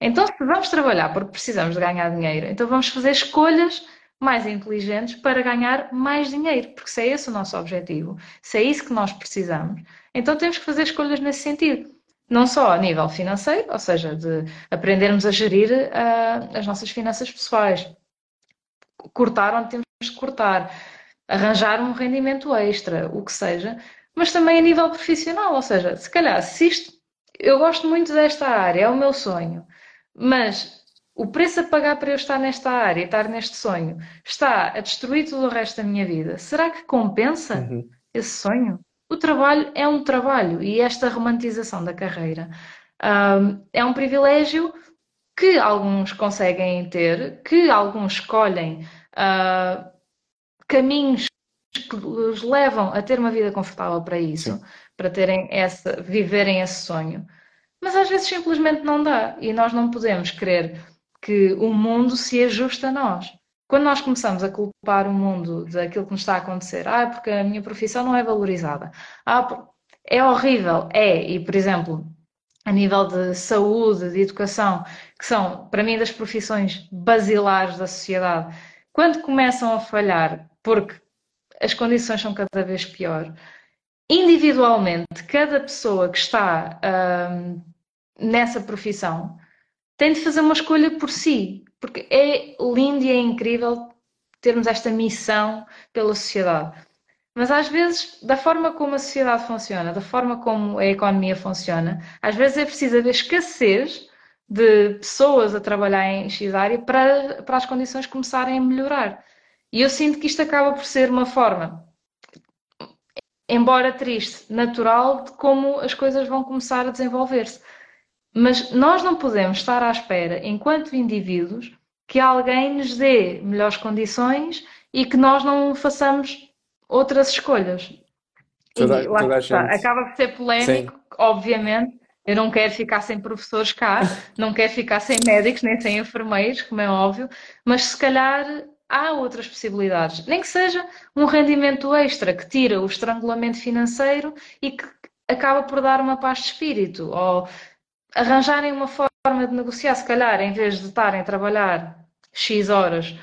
Então, se vamos trabalhar porque precisamos de ganhar dinheiro, então vamos fazer escolhas mais inteligentes para ganhar mais dinheiro, porque se é esse o nosso objetivo, se é isso que nós precisamos, então temos que fazer escolhas nesse sentido. Não só a nível financeiro, ou seja, de aprendermos a gerir uh, as nossas finanças pessoais, cortar onde temos que cortar, arranjar um rendimento extra, o que seja, mas também a nível profissional, ou seja, se calhar, se isto, eu gosto muito desta área, é o meu sonho, mas o preço a pagar para eu estar nesta área, estar neste sonho, está a destruir todo o resto da minha vida, será que compensa uhum. esse sonho? O trabalho é um trabalho e esta romantização da carreira um, é um privilégio que alguns conseguem ter, que alguns escolhem uh, caminhos que os levam a ter uma vida confortável para isso, Sim. para terem essa, viverem esse sonho. Mas às vezes simplesmente não dá e nós não podemos querer que o mundo se ajuste a nós. Quando nós começamos a culpar o mundo daquilo que nos está a acontecer, ah, porque a minha profissão não é valorizada, ah, é horrível, é, e por exemplo, a nível de saúde, de educação, que são, para mim, das profissões basilares da sociedade, quando começam a falhar porque as condições são cada vez pior. Individualmente, cada pessoa que está hum, nessa profissão tem de fazer uma escolha por si, porque é lindo e é incrível termos esta missão pela sociedade. Mas às vezes, da forma como a sociedade funciona, da forma como a economia funciona, às vezes é preciso haver escassez de pessoas a trabalhar em X área para, para as condições começarem a melhorar. E eu sinto que isto acaba por ser uma forma, embora triste, natural de como as coisas vão começar a desenvolver-se. Mas nós não podemos estar à espera, enquanto indivíduos, que alguém nos dê melhores condições e que nós não façamos outras escolhas. Toda, e lá toda está, acaba por ser polémico, obviamente. Eu não quero ficar sem professores cá, não quero ficar sem médicos, nem sem enfermeiros, como é óbvio, mas se calhar há outras possibilidades. Nem que seja um rendimento extra que tira o estrangulamento financeiro e que acaba por dar uma paz de espírito. Ou arranjarem uma forma de negociar, se calhar, em vez de estarem a trabalhar X horas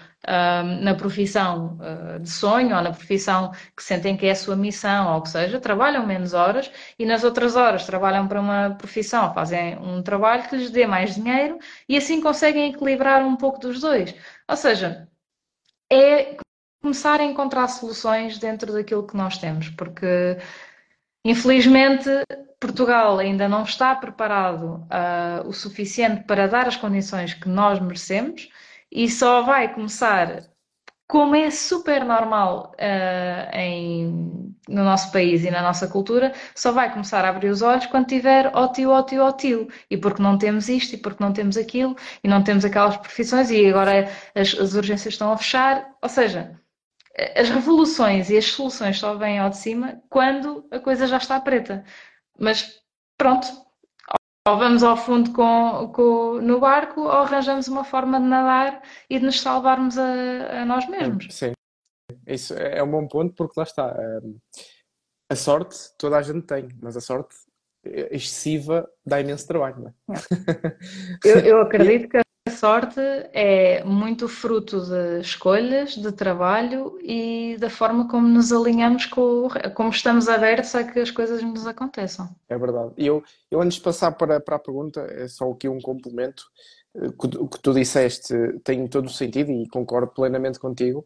na profissão uh, de sonho ou na profissão que sentem que é a sua missão ou que seja, trabalham menos horas e nas outras horas trabalham para uma profissão, fazem um trabalho que lhes dê mais dinheiro e assim conseguem equilibrar um pouco dos dois. Ou seja, é começar a encontrar soluções dentro daquilo que nós temos, porque infelizmente Portugal ainda não está preparado uh, o suficiente para dar as condições que nós merecemos e só vai começar, como é super normal uh, em, no nosso país e na nossa cultura, só vai começar a abrir os olhos quando tiver ó tio, ó tio, ó tio. E porque não temos isto, e porque não temos aquilo, e não temos aquelas profissões, e agora as, as urgências estão a fechar. Ou seja, as revoluções e as soluções só vêm ao de cima quando a coisa já está preta. Mas pronto, ou vamos ao fundo com, com, no barco ou arranjamos uma forma de nadar e de nos salvarmos a, a nós mesmos. Sim, isso é um bom ponto porque lá está. Hum, a sorte toda a gente tem, mas a sorte excessiva dá imenso trabalho, não é? Eu, eu acredito que sorte é muito fruto de escolhas, de trabalho e da forma como nos alinhamos com, como estamos abertos a que as coisas nos aconteçam. É verdade. E eu, eu antes de passar para, para a pergunta, é só aqui um complemento. O que tu disseste tem todo o sentido e concordo plenamente contigo.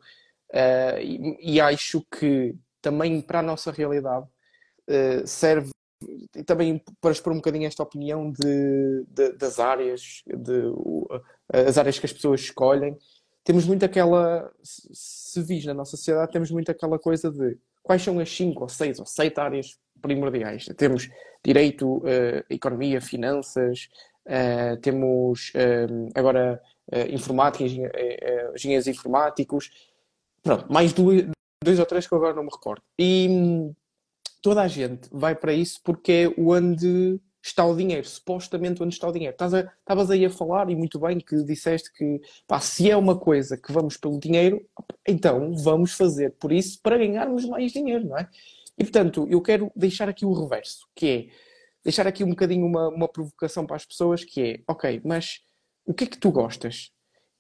Uh, e, e, acho que também para a nossa realidade uh, serve e também para expor um bocadinho esta opinião de, de, das áreas, de, as áreas que as pessoas escolhem, temos muito aquela, se vis na nossa sociedade, temos muito aquela coisa de quais são as 5 ou 6 ou 7 áreas primordiais. Temos direito, uh, economia, finanças, uh, temos uh, agora informática, engenheiros informáticos, pronto, mais dois, dois ou três que eu agora não me recordo. E toda a gente vai para isso porque é onde está o dinheiro, supostamente onde está o dinheiro. Estavas aí a falar, e muito bem, que disseste que pá, se é uma coisa que vamos pelo dinheiro, então vamos fazer por isso para ganharmos mais dinheiro, não é? E portanto, eu quero deixar aqui o reverso, que é deixar aqui um bocadinho uma, uma provocação para as pessoas, que é, ok, mas o que é que tu gostas?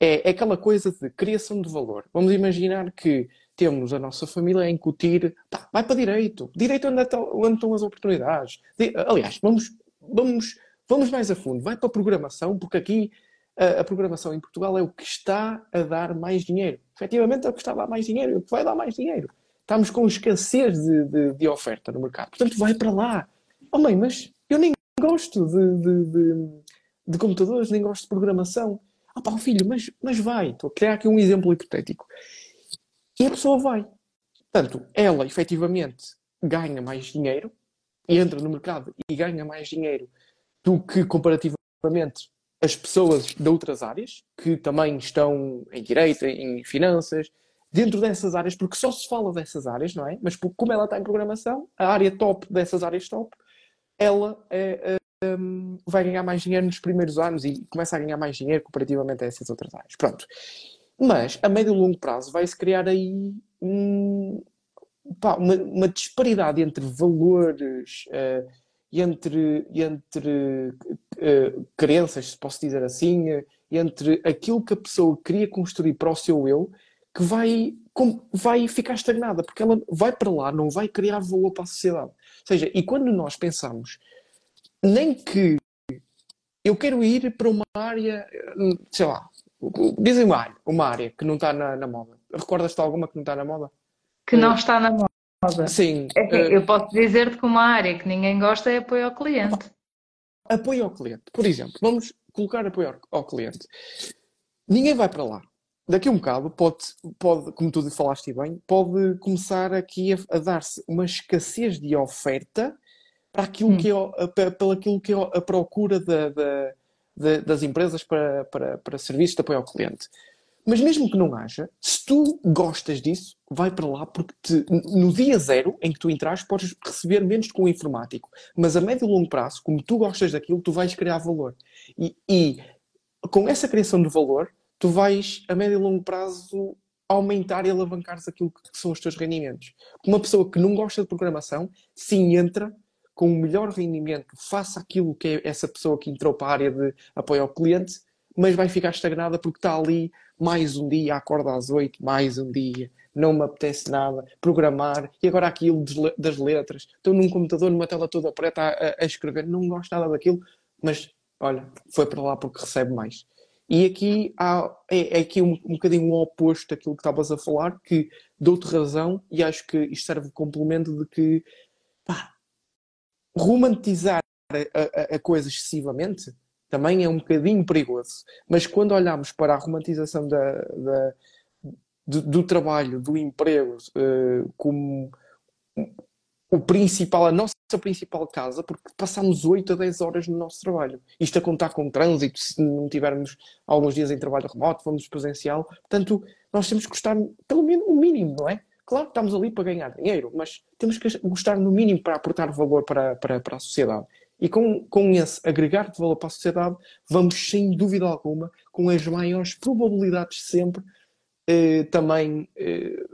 É, é aquela coisa de criação de valor. Vamos imaginar que temos a nossa família a incutir, pá, vai para direito, direito onde, estão, onde estão as oportunidades. Aliás, vamos, vamos, vamos mais a fundo, vai para a programação, porque aqui a, a, programação em Portugal é o que está a dar mais dinheiro. Efetivamente é o que está a dar mais dinheiro, é o que vai dar mais dinheiro. Estamos com escassez de, de, de oferta no mercado. Portanto, vai para lá. Oh mãe, mas eu nem gosto de, de computadores, nem gosto de programação. Ah pá, filho, mas, mas vai. Estou a criar aqui um exemplo hipotético. E a pessoa vai. Portanto, ela efetivamente ganha mais dinheiro, entra no mercado e ganha mais dinheiro do que comparativamente as pessoas de outras áreas, que também estão em direito, em finanças, dentro dessas áreas, porque só se fala dessas áreas, não é? Mas como ela está em programação, a área top dessas áreas top, ela é, é, um, vai ganhar mais dinheiro nos primeiros anos e começa a ganhar mais dinheiro comparativamente a essas outras áreas. Pronto. Mas a médio e longo prazo vai-se criar aí um, pá, uma, uma, disparidade entre valores uh, e entre, entre uh, crenças, se posso dizer assim, uh, entre aquilo que a pessoa queria construir para o seu eu, que vai, com, vai ficar estagnada, porque ela vai para lá, não vai criar valor para a sociedade. Ou seja, e quando nós pensamos, nem que eu quero ir para uma área, sei lá, Dizem uma área, uma área que não está na, na moda. Recordas-te alguma que não está na moda? Que não está na moda. Sim. É, eu posso dizer-te que uma área que ninguém gosta é apoio ao cliente. Apoio ao cliente. Por exemplo, vamos colocar apoio ao cliente. Ninguém vai para lá. Daqui a um bocado pode, pode como tu falaste bem, pode começar aqui a, a dar-se uma escassez de oferta para aquilo hum. que é, pelo aquilo que é a procura da, da de, das empresas para, para, para serviços de apoio ao cliente. Mas mesmo que não haja, se tu gostas disso, vai para lá porque te, no dia zero em que tu entras podes receber menos com o informático. Mas a médio e longo prazo, como tu gostas daquilo, tu vais criar valor. E, e com essa criação de valor, tu vais a médio e longo prazo aumentar e alavancar aquilo que são os teus rendimentos. Uma pessoa que não gosta de programação, sim entra com o melhor rendimento, faça aquilo que é essa pessoa que entrou para a área de apoio ao cliente, mas vai ficar estagnada porque está ali mais um dia, acorda às oito, mais um dia, não me apetece nada, programar, e agora aquilo das letras, estou num computador, numa tela toda preta a, a escrever, não gosto nada daquilo, mas olha, foi para lá porque recebe mais. E aqui há, é, é aqui um, um bocadinho o oposto daquilo que estavas a falar, que dou-te razão e acho que isto serve de complemento de que pá, romantizar a, a, a coisa excessivamente também é um bocadinho perigoso. Mas quando olhamos para a romantização da, da do, do, trabalho, do emprego, uh, como o principal, a nossa principal casa, porque passamos 8 a 10 horas no nosso trabalho. Isto a contar com trânsito, se não tivermos alguns dias em trabalho remoto, vamos presencial. Portanto, nós temos que gostar pelo menos o mínimo, não é? Claro que estamos ali para ganhar dinheiro, mas temos que gostar no mínimo para aportar valor para, para, para a sociedade. E com, com esse agregar de valor para a sociedade, vamos sem dúvida alguma, com as maiores probabilidades sempre, eh, também eh,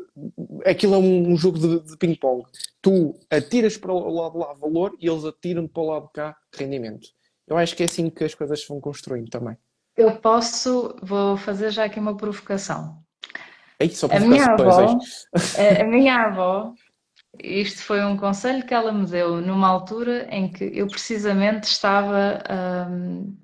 aquilo é um, um jogo de, de ping-pong. Tu atiras para o lado lá valor e eles atiram para o lado cá rendimento. Eu acho que é assim que as coisas se vão construindo também. Eu posso, vou fazer já aqui uma provocação. Ei, só a minha avó, a, a minha avó, isto foi um conselho que ela me deu numa altura em que eu precisamente estava hum,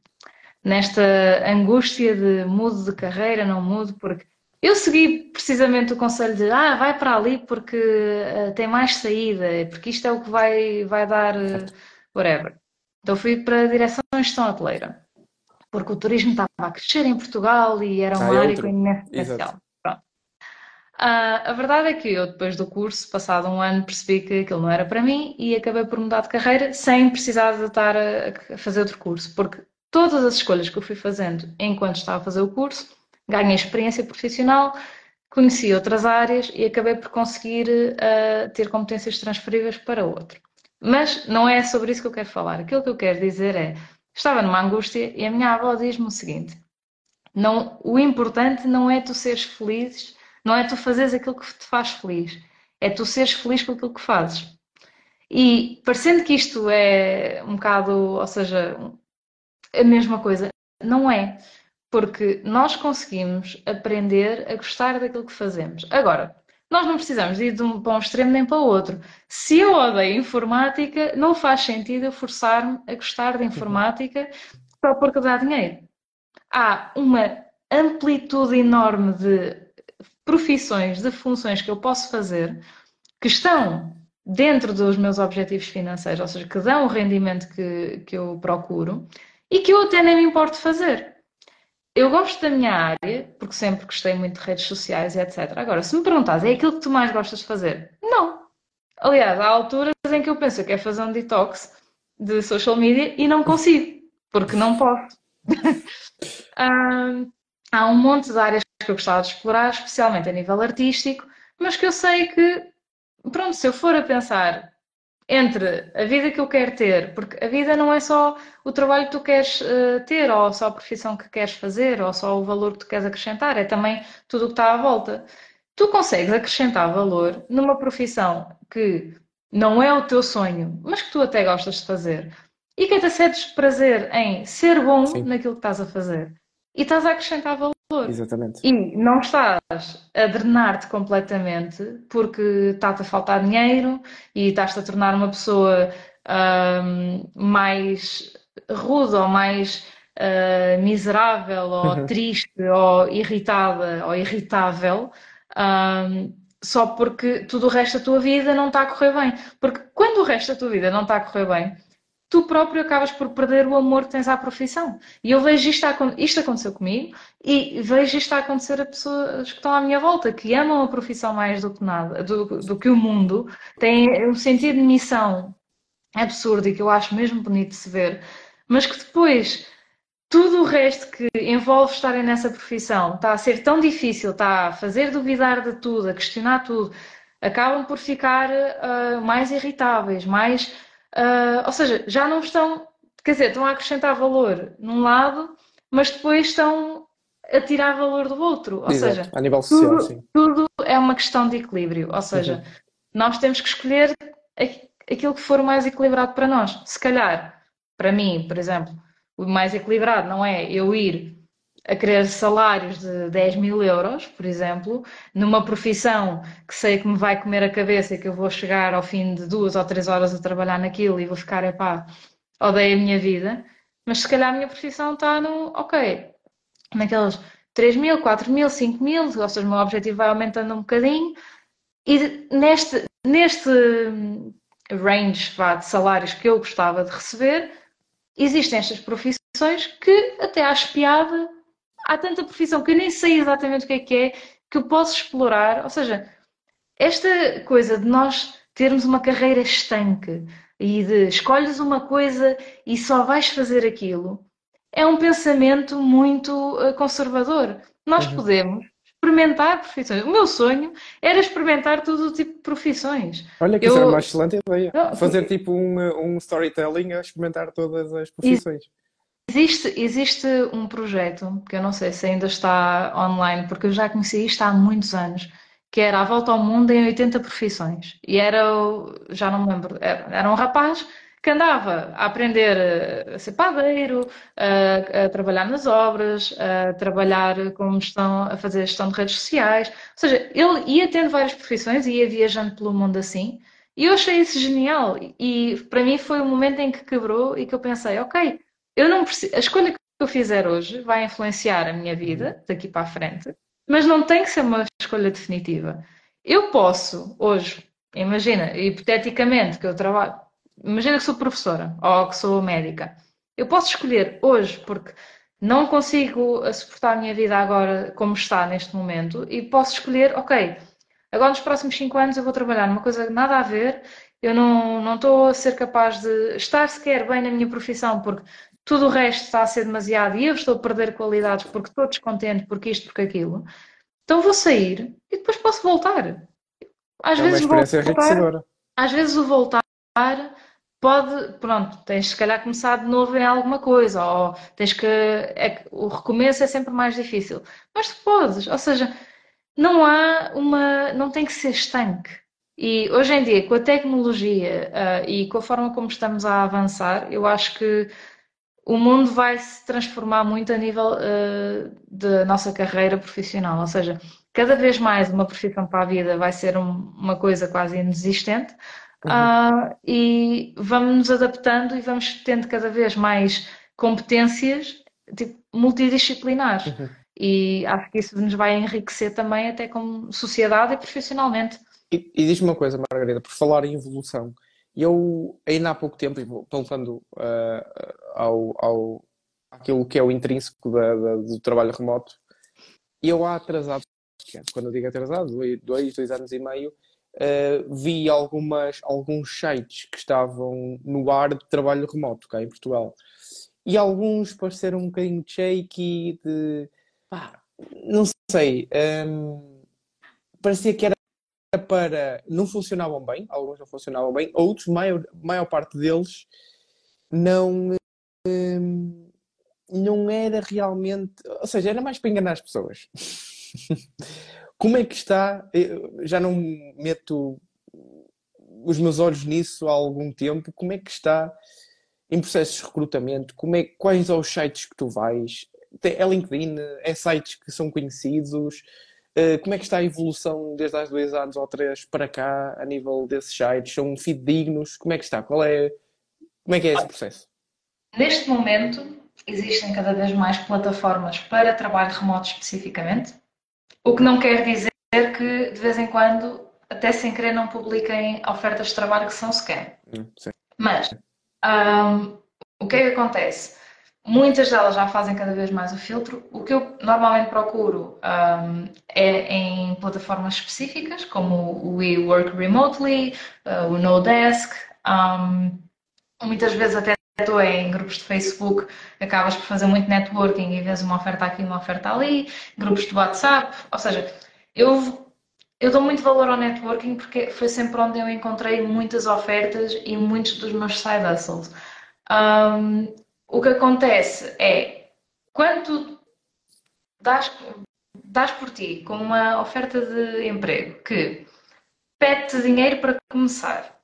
nesta angústia de mudo de carreira, não mudo, porque eu segui precisamente o conselho de ah, vai para ali porque uh, tem mais saída, porque isto é o que vai, vai dar uh, whatever. Então fui para a direção de gestão hoteleira, porque o turismo estava a crescer em Portugal e era uma ah, é área com imenso potencial. Uh, a verdade é que eu, depois do curso, passado um ano, percebi que aquilo não era para mim e acabei por mudar de carreira sem precisar de estar a, fazer outro curso, porque todas as escolhas que eu fui fazendo enquanto estava a fazer o curso ganhei experiência profissional, conheci outras áreas e acabei por conseguir uh, ter competências transferíveis para outro. Mas não é sobre isso que eu quero falar. Aquilo que eu quero dizer é: estava numa angústia e a minha avó diz-me o seguinte: não, o importante não é tu seres feliz, não é tu fazeres aquilo que te faz feliz, é tu seres feliz com aquilo que fazes. E parecendo que isto é um bocado, ou seja, a mesma coisa, não é porque nós conseguimos aprender a gostar daquilo que fazemos. Agora, nós não precisamos ir de um, para um extremo nem para o outro. Se eu odeio informática, não faz sentido eu forçar-me a gostar de informática só porque dá dinheiro. Há uma amplitude enorme de profissões, de funções que eu posso fazer que estão dentro dos meus objetivos financeiros, ou seja, que dão o rendimento que, que eu procuro e que eu até nem me importo fazer eu gosto da minha área, porque sempre gostei muito de redes sociais e etc. Agora, se me perguntas, é aquilo que tu mais gostas de fazer? Não. Aliás, há alturas em que eu penso que é fazer um detox de social media e não consigo, porque não posso. há um monte de áreas que eu gostava de explorar, especialmente a nível artístico, mas que eu sei que, pronto, se eu for a pensar entre a vida que eu quero ter, porque a vida não é só o trabalho que tu queres uh, ter, ou só a profissão que queres fazer, ou só o valor que tu queres acrescentar, é também tudo o que está à volta. Tu consegues acrescentar valor numa profissão que não é o teu sonho, mas que tu até gostas de fazer, e que até sentes prazer em ser bom Sim. naquilo que estás a fazer, e estás a acrescentar valor. Exatamente. E não estás a drenar-te completamente porque está-te a faltar dinheiro e estás-te a tornar uma pessoa um, mais rude ou mais uh, miserável ou triste ou irritada ou irritável um, só porque tudo o resto da tua vida não está a correr bem. Porque quando o resto da tua vida não está a correr bem, tu próprio acabas por perder o amor que tens à profissão. E eu vejo isto, isto aconteceu comigo e vejo isto a acontecer a pessoas que estão à minha volta, que amam a profissão mais do que nada, do, do que o mundo, têm um sentido de missão absurdo e que eu acho mesmo bonito de se ver, mas que depois tudo o resto que envolve estarem nessa profissão está a ser tão difícil, está a fazer duvidar de tudo, a questionar tudo, acabam por ficar uh, mais irritáveis, mais. Uh, ou seja, já não estão. Quer dizer, estão a acrescentar valor num lado, mas depois estão a tirar valor do outro. Ou Exato, seja, a nível social, tudo, sim. tudo é uma questão de equilíbrio. Ou seja, Uhum. nós temos que escolher aquilo que for mais equilibrado para nós. Se calhar, para mim, por exemplo, o mais equilibrado não é eu ir a querer salários de 10 mil euros, por exemplo, numa profissão que sei que me vai comer a cabeça e que eu vou chegar ao fim de duas ou três horas a trabalhar naquilo e vou ficar, epá, odeio a minha vida, mas se calhar a minha profissão está no, ok, naqueles 3 mil, 4 mil, 5 mil, ou seja, o meu objetivo vai aumentando um bocadinho e neste, neste range vá, de salários que eu gostava de receber, existem estas profissões que até acho piada. Há tanta profissão que eu nem sei exatamente o que é que é, que eu posso explorar. Ou seja, esta coisa de nós termos uma carreira estanque e de escolhes uma coisa e só vais fazer aquilo, é um pensamento muito uh, conservador. Nós Uhum. podemos experimentar profissões. O meu sonho era experimentar todo o tipo de profissões. Olha que isso era Eu- uma excelente ideia. Não, Fazer tipo um, um storytelling a experimentar todas as profissões. Existe, existe um projeto que eu não sei se ainda está online, porque eu já conheci isto há muitos anos, que era a volta ao mundo em 80 profissões. E era, já não me lembro, era, era um rapaz que andava a aprender eh, a ser padeiro, a, a trabalhar nas obras, a trabalhar como gestão, a fazer gestão de redes sociais. Ou seja, ele ia tendo várias profissões e ia viajando pelo mundo assim. E eu achei isso genial. E para mim foi o momento em que quebrou e que eu pensei, ok, eu não preciso, a escolha que eu fizer hoje vai influenciar a minha vida daqui para a frente, mas não tem que ser uma escolha definitiva. Eu posso hoje, imagina, hipoteticamente que eu trabalho, imagina que sou professora ou que sou médica. Eu posso escolher hoje porque não consigo suportar a minha vida agora como está neste momento e posso escolher, ok, agora nos próximos cinco anos eu vou trabalhar numa coisa nada a ver, eu não, não estou a ser capaz de estar sequer bem na minha profissão porque tudo o resto está a ser demasiado e eu estou a perder qualidades porque estou descontente, porque isto, porque aquilo. Então vou sair e depois posso voltar. Às É vezes vou voltar, às vezes o voltar pode, pronto, tens se calhar começar de novo em alguma coisa, ou tens que, é o recomeço é sempre mais difícil. Mas tu podes, ou seja, não há uma, não tem que ser estanque. E hoje em dia, com a tecnologia, ah, e com a forma como estamos a avançar, eu acho que o mundo vai se transformar muito a nível ah, da nossa carreira profissional. Ou seja, cada vez mais uma profissão para a vida vai ser um- uma coisa quase inexistente. Uhum. Ah, e vamos nos adaptando e vamos tendo cada vez mais competências tipo, multidisciplinares. Uhum. E acho que isso nos vai enriquecer também, até como sociedade e profissionalmente. E, e diz-me uma coisa, Margarida, por falar em evolução, eu ainda há pouco tempo, e vou- voltando ah, ao, ao, àquilo que é o intrínseco da- da- do trabalho remoto, eu há atrasado, quando eu digo atrasado, dois, dois, anos e meio, ah, vi algumas, alguns sites que estavam no ar de trabalho remoto cá em Portugal. E alguns pareceram um bocadinho shaky, de pá, não sei, hum, parecia que era para. Não funcionavam bem, alguns não funcionavam bem, outros, maior, maior parte deles, não, hum, não era realmente. Ou seja, era mais para enganar as pessoas. Como é que está? Eu já não meto os meus olhos nisso há algum tempo. Como é que está em processos de recrutamento? Como é, quais são os sites que tu vais? É LinkedIn? É sites que são conhecidos? Uh, Como é que está a evolução desde há dois anos ou três para cá a nível desses sites? São fidedignos? Como é que está? Qual é, como é que é esse processo? Neste momento, existem cada vez mais plataformas para trabalho remoto especificamente, o que não quer dizer que de vez em quando, até sem querer, não publiquem ofertas de trabalho que são scam. Hum, sim. Mas hum, o que é que acontece? Muitas delas já fazem cada vez mais o filtro. O que eu normalmente procuro hum, é em plataformas específicas, como o We Work Remotely, uh, o No Desk, hum, muitas vezes até ou é em grupos de Facebook, acabas por fazer muito networking e vês uma oferta aqui, uma oferta ali, grupos de WhatsApp, ou seja, eu, eu dou muito valor ao networking porque foi sempre onde eu encontrei muitas ofertas e muitos dos meus side hustles. Um, o que acontece é, quando tu dás, por ti com uma oferta de emprego que pede-te dinheiro para começar,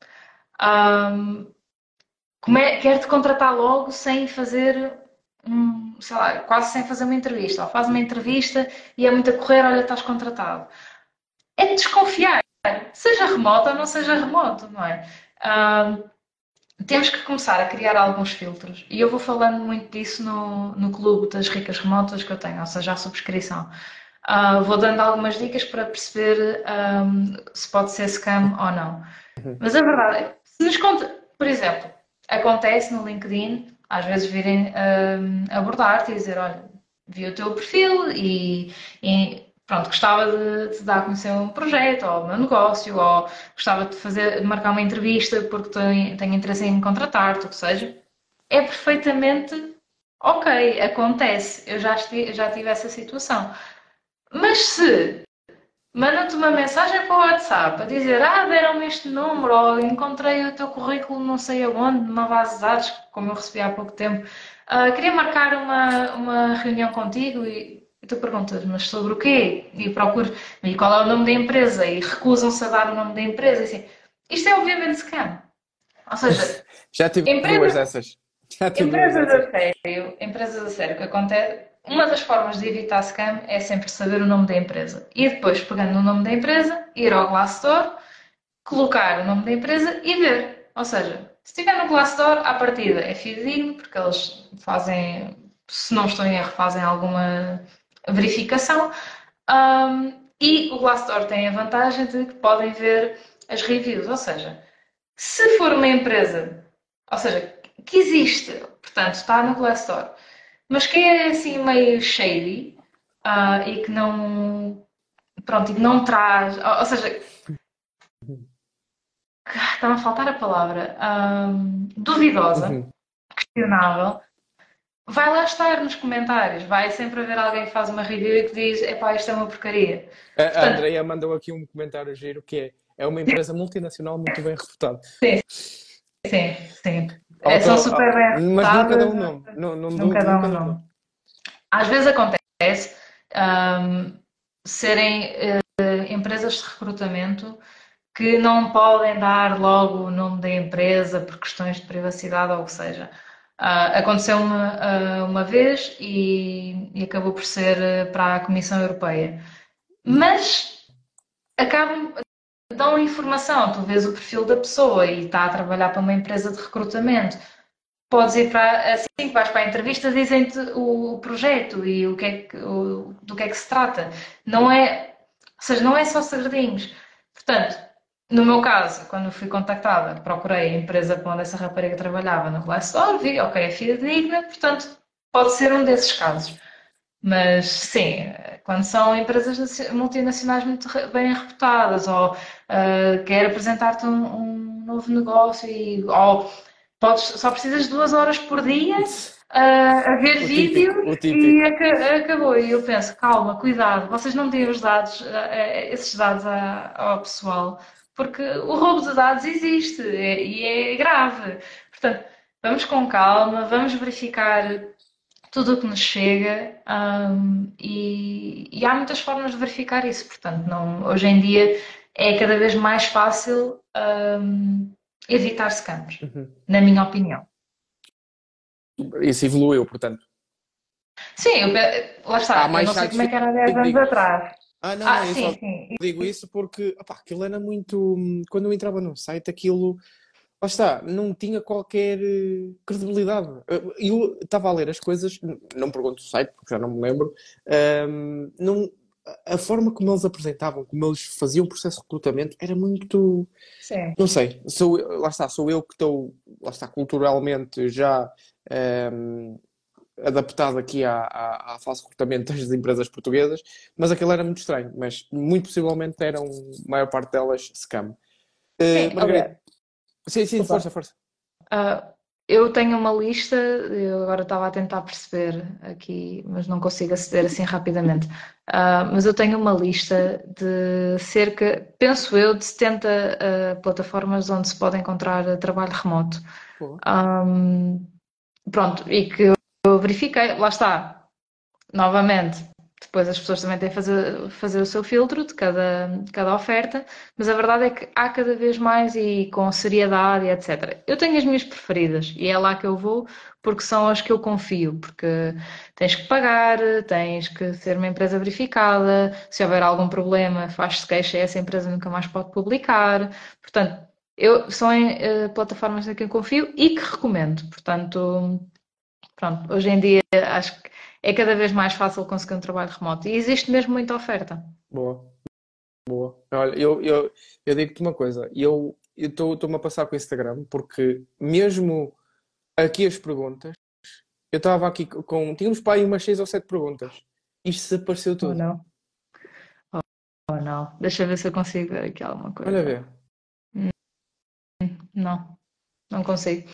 um, quer-te contratar logo sem fazer um, sei lá, quase sem fazer uma entrevista, ou faz uma entrevista e é muito a correr, olha, estás contratado. É de desconfiar, seja remoto ou não seja remoto, não é? Um, temos que começar a criar alguns filtros e eu vou falando muito disso no, no clube das ricas remotas que eu tenho, ou seja, a subscrição. Uh, vou dando algumas dicas para perceber um, se pode ser scam ou não. Uhum. Mas a verdade é, se nos conta, por exemplo, acontece no LinkedIn, às vezes virem um, abordar-te e dizer, olha, vi o teu perfil e, e pronto, gostava de, de, dar a conhecer um projeto ou o meu negócio, ou gostava de fazer, de marcar uma entrevista porque tenho, tenho interesse em contratar-te, o que seja, é perfeitamente ok, acontece. Eu já, estive, já tive essa situação. Mas se manda-te uma mensagem para o WhatsApp a dizer ah, deram-me este número, ou encontrei o teu currículo não sei aonde, numa base de dados, como eu recebi há pouco tempo, uh, queria marcar uma, uma reunião contigo e e tu perguntas, mas sobre o quê? E procuro, e qual é o nome da empresa? E recusam-se a dar o nome da empresa. Assim, isto é obviamente scam. Ou seja, já tive empresa, duas dessas. Já tive empresas duas a sério, empresas a sério, o que acontece, uma das formas de evitar scam é sempre saber o nome da empresa. E depois, pegando o nome da empresa, ir ao Glassdoor, colocar o nome da empresa e ver. Ou seja, se estiver no Glassdoor, à partida é fidedigno, porque eles fazem, se não estou em erro, fazem alguma verificação. Um, e o Glassdoor tem a vantagem de que podem ver as reviews, ou seja, se for uma empresa, ou seja, que existe, portanto, está no Glassdoor, mas que é assim meio shady uh, e que não, pronto, e que não traz, ou, ou seja, está a faltar a palavra, um, duvidosa, uhum. questionável, vai lá estar nos comentários, vai sempre haver alguém que faz uma review e que diz, epá, isto é uma porcaria. A, Portanto, a Andrea mandou aqui um comentário giro que é, é uma empresa multinacional muito bem reputada. Sim, sim, sim. É, são super bem reputadas. Mas nunca dá um nome. Não, não, nunca dá um nome. Às vezes acontece um, serem uh, empresas de recrutamento que não podem dar logo o nome da empresa por questões de privacidade ou o que seja. Uh, aconteceu uma, uh, uma vez e, e, acabou por ser uh, para a Comissão Europeia. Mas acabam, dão informação, tu vês o perfil da pessoa e está a trabalhar para uma empresa de recrutamento. Podes ir para, assim que vais para a entrevista, dizem-te o, o, projeto e o que é que, o, do que é que se trata. Não é, ou seja, não é só segredinhos. Portanto, no meu caso, quando fui contactada, procurei a empresa para onde essa rapariga trabalhava no Glassdoor, vi, ok, é fidedigna, portanto, pode ser um desses casos. Mas, sim, quando são empresas multinacionais muito bem reputadas, ou uh, quer apresentar-te um, um, novo negócio, e, ou podes, só precisas de duas horas por dia uh, a ver o vídeo típico, e acabou. E eu penso, calma, cuidado, vocês não têm os dados, uh, esses dados ao pessoal porque o roubo de dados existe é, e é grave. Portanto, vamos com calma, vamos verificar tudo o que nos chega um, e, e, há muitas formas de verificar isso. Portanto, não, hoje em dia é cada vez mais fácil um, evitar scams, uhum. na minha opinião. Isso evoluiu, portanto. Sim, eu, lá está, eu não sei como é que era há 10 anos atrás. Ah, não, ah, eu sim, só sim. digo isso porque opá, aquilo era muito. Quando eu entrava no site, aquilo. Lá está, não tinha qualquer eh, credibilidade. Eu estava a ler as coisas, não pergunto o site, porque já não me lembro. Um, não, a forma como eles apresentavam, como eles faziam o processo de recrutamento, era muito. Sim. Não sei, sou, lá está, sou eu que estou, lá está, culturalmente já. Um, adaptado aqui à, à, à fase de recrutamento das empresas portuguesas, mas aquilo era muito estranho, mas muito possivelmente eram, a maior parte delas, scam. Uh, sim, Margarida. Sim, sim, força, força. Uh, eu tenho uma lista, eu agora estava a tentar perceber aqui, mas não consigo aceder assim rapidamente. Uh, mas eu tenho uma lista de cerca, penso eu, de 70 uh, plataformas onde se pode encontrar trabalho remoto. Um, pronto, e que eu verifiquei, lá está, novamente, depois as pessoas também têm que fazer, fazer o seu filtro de cada, cada oferta, mas a verdade é que há cada vez mais e com seriedade, etc. Eu tenho as minhas preferidas e é lá que eu vou porque são as que eu confio, porque tens que pagar, tens que ser uma empresa verificada, se houver algum problema, faz-se queixa e essa empresa nunca mais pode publicar. Portanto, eu, são uh, plataformas em que eu confio e que recomendo. Portanto, pronto, hoje em dia acho que é cada vez mais fácil conseguir um trabalho remoto e existe mesmo muita oferta. Boa, boa. Olha, eu, eu, eu digo-te uma coisa, eu estou-me a passar com o Instagram porque mesmo aqui as perguntas, eu estava aqui com. Tínhamos para aí umas 6 ou 7 perguntas. Isto se apareceu tudo. Oh, não. Oh, oh, não. Deixa eu ver se eu consigo ver aqui alguma coisa. Olha ver. Não, não consigo.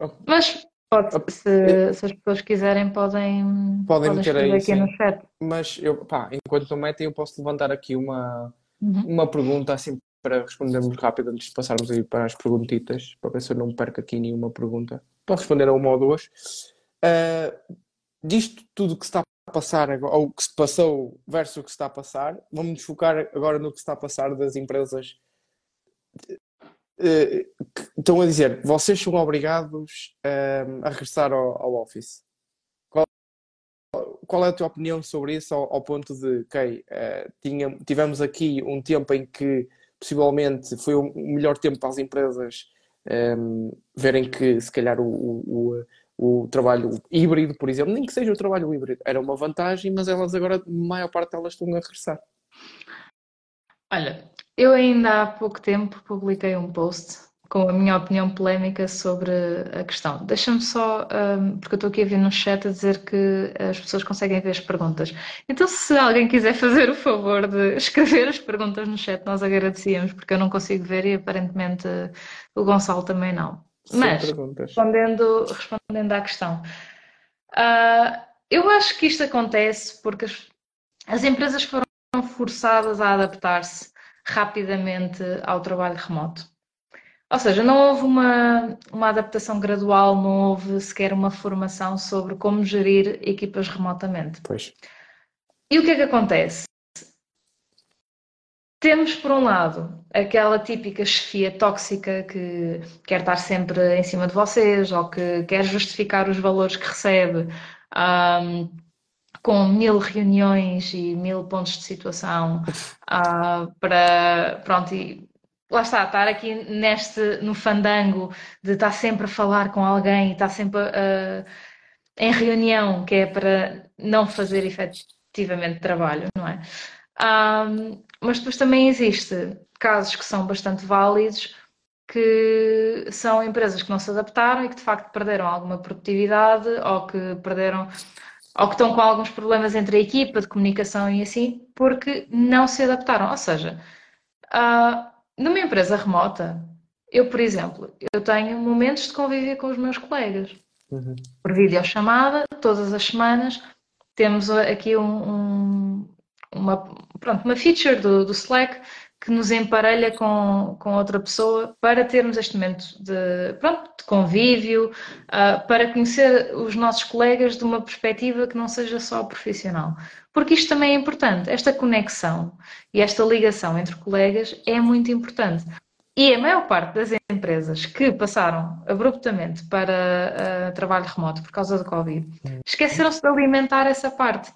Oh. Mas Pode, se, se, as pessoas quiserem, podem, podem, podem meter aí, aqui sim. no chat. Mas eu, pá, enquanto não metem, eu posso levantar aqui uma, uhum. uma pergunta assim para respondermos rápido antes de passarmos aí para as perguntitas, para ver se eu não perco aqui nenhuma pergunta. Posso responder a uma ou duas. Uh, disto tudo que se está a passar, ou que se passou versus o que se está a passar, vamos nos focar agora no que se está a passar das empresas estão a dizer, vocês são obrigados uh, a regressar ao, ao Office. Qual, qual, é a tua opinião sobre isso ao, ao ponto de, ok, uh, tinha, tivemos aqui um tempo em que possivelmente foi o melhor tempo para as empresas um, verem que se calhar o, o, o, trabalho híbrido, por exemplo, nem que seja o trabalho híbrido, era uma vantagem, mas elas agora, a maior parte delas estão a regressar. Olha, eu ainda há pouco tempo publiquei um post com a minha opinião polémica sobre a questão. Deixa-me só, um, porque eu estou aqui a ver no chat a dizer que as pessoas conseguem ver as perguntas. Então, se alguém quiser fazer o favor de escrever as perguntas no chat, nós agradecíamos, porque eu não consigo ver e aparentemente o Gonçalo também não. Sem Mas, respondendo, respondendo à questão, uh, eu acho que isto acontece porque as, as empresas foram forçadas a adaptar-se rapidamente ao trabalho remoto. Ou seja, não houve uma, uma adaptação gradual, não houve sequer uma formação sobre como gerir equipas remotamente. Pois. E o que é que acontece? Temos, por um lado, aquela típica chefia tóxica que quer estar sempre em cima de vocês ou que quer justificar os valores que recebe um, com mil reuniões e mil pontos de situação uh, para, pronto, e lá está, estar aqui neste, no fandango de estar sempre a falar com alguém e estar sempre uh, em reunião, que é para não fazer efetivamente trabalho, não é? Um, mas depois também existe casos que são bastante válidos, que são empresas que não se adaptaram e que de facto perderam alguma produtividade ou que perderam ou que estão com alguns problemas entre a equipa de comunicação e assim, porque não se adaptaram. Ou seja, uh, numa empresa remota, eu, por exemplo, eu tenho momentos de convívio com os meus colegas. Uhum. Por videochamada, todas as semanas, temos aqui um, um, uma, pronto, uma feature do, do Slack que nos emparelha com, com outra pessoa para termos este momento de, pronto, de convívio, uh, para conhecer os nossos colegas de uma perspectiva que não seja só profissional. Porque isto também é importante, esta conexão e esta ligação entre colegas é muito importante. E a maior parte das empresas que passaram abruptamente para uh, trabalho remoto por causa do Covid esqueceram-se de alimentar essa parte,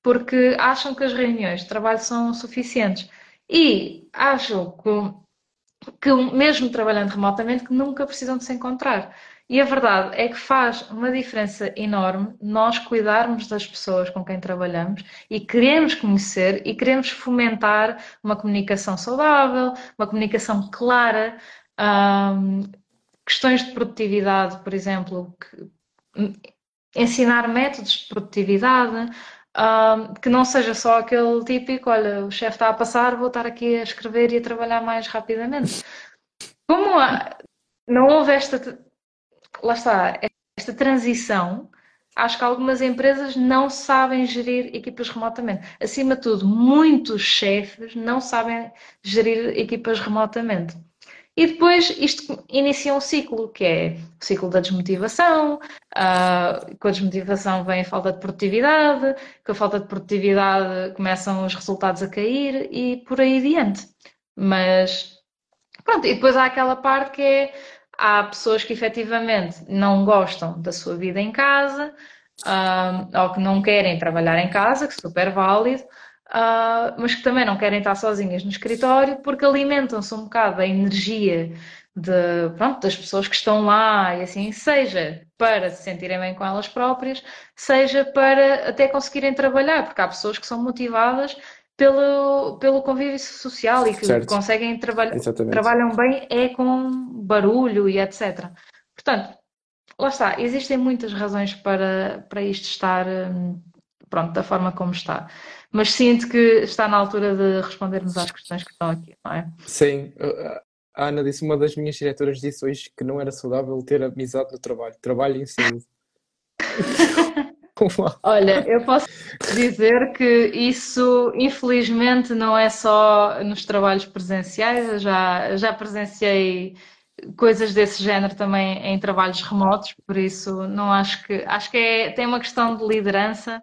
porque acham que as reuniões de trabalho são suficientes e acho que, que mesmo trabalhando remotamente, que nunca precisam de se encontrar. E a verdade é que faz uma diferença enorme nós cuidarmos das pessoas com quem trabalhamos e queremos conhecer e queremos fomentar uma comunicação saudável, uma comunicação clara, questões de produtividade, por exemplo, que, ensinar métodos de produtividade, um, que não seja só aquele típico, olha, o chefe está a passar, vou estar aqui a escrever e a trabalhar mais rapidamente. Como não houve esta. lá está, esta transição, acho que algumas empresas não sabem gerir equipas remotamente. Acima de tudo, muitos chefes não sabem gerir equipas remotamente. E depois isto inicia um ciclo, que é o ciclo da desmotivação, uh, com a desmotivação vem a falta de produtividade, com a falta de produtividade começam os resultados a cair e por aí adiante. Mas pronto, e depois há aquela parte que é há pessoas que efetivamente não gostam da sua vida em casa, uh, ou que não querem trabalhar em casa, que é super válido, uh, mas que também não querem estar sozinhas no escritório porque alimentam-se um bocado da energia de, pronto, das pessoas que estão lá e assim, seja para se sentirem bem com elas próprias, seja para até conseguirem trabalhar, porque há pessoas que são motivadas pelo, pelo convívio social e que certo. conseguem trabalhar, trabalham bem é com barulho e etc. Portanto, lá está, existem muitas razões para, para isto estar hum, pronto, da forma como está. Mas sinto que está na altura de respondermos às questões que estão aqui, não é? Sim, a Ana disse, uma das minhas diretoras disse hoje que não era saudável ter amizade no trabalho. Trabalho em saúde. Olha, eu posso dizer que isso, infelizmente, não é só nos trabalhos presenciais, eu já, já presenciei coisas desse género também em trabalhos remotos, por isso não acho que acho que é, tem uma questão de liderança.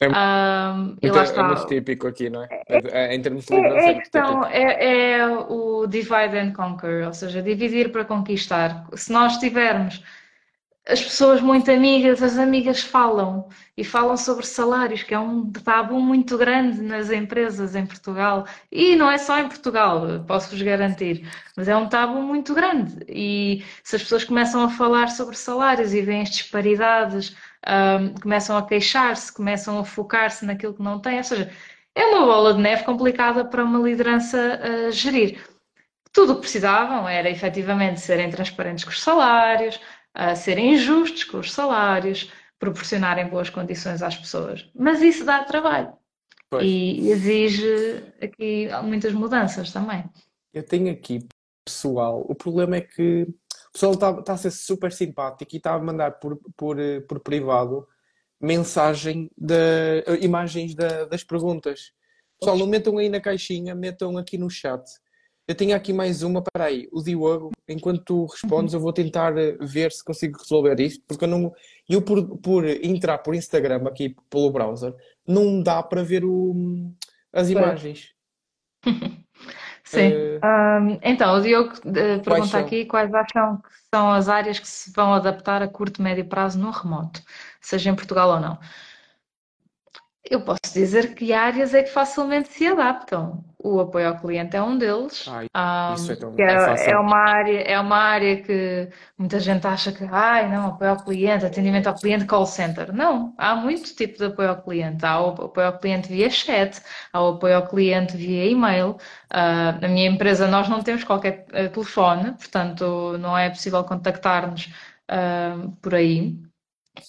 É, um, muito, é muito típico aqui, não é? é, é em termos de liderança. É, é, questão, é, é o divide and conquer, ou seja, dividir para conquistar. Se nós tivermos as pessoas muito amigas, as amigas falam e falam sobre salários, que é um tabu muito grande nas empresas em Portugal. E não é só em Portugal, posso-vos garantir, mas é um tabu muito grande. E se as pessoas começam a falar sobre salários e veem as disparidades, um, começam a queixar-se, começam a focar-se naquilo que não têm, ou seja, é uma bola de neve complicada para uma liderança uh, gerir. Tudo o que precisavam era efetivamente serem transparentes com os salários, a serem justos com os salários, proporcionarem boas condições às pessoas. Mas isso dá trabalho pois. e exige aqui muitas mudanças também. Eu tenho aqui pessoal, o problema é que o pessoal está, está a ser super simpático e está a mandar por, por, por privado mensagem de imagens de, das perguntas. Pessoal, não metam aí na caixinha, metam aqui no chat. Eu tenho aqui mais uma, para aí. O Diogo, enquanto tu respondes, eu vou tentar eh, ver se consigo resolver isto, porque eu não. Eu, por, por entrar por Instagram aqui pelo browser, não dá para ver o, as imagens. Sim. Um, então, o Diogo uh, pergunta aqui quais acham que são as áreas que se vão adaptar a curto e médio prazo no remoto, seja em Portugal ou não. Eu posso dizer que áreas é que facilmente se adaptam. O apoio ao cliente é um deles. Ah, isso é, tão, é, é, uma área, é uma área que muita gente acha que, ai, não, apoio ao cliente, atendimento ao cliente, call center. Não, há muito tipo de apoio ao cliente. Há o apoio ao cliente via chat, há o apoio ao cliente via e-mail. Uh, na minha empresa nós não temos qualquer uh, telefone, portanto não é possível contactar-nos uh, por aí.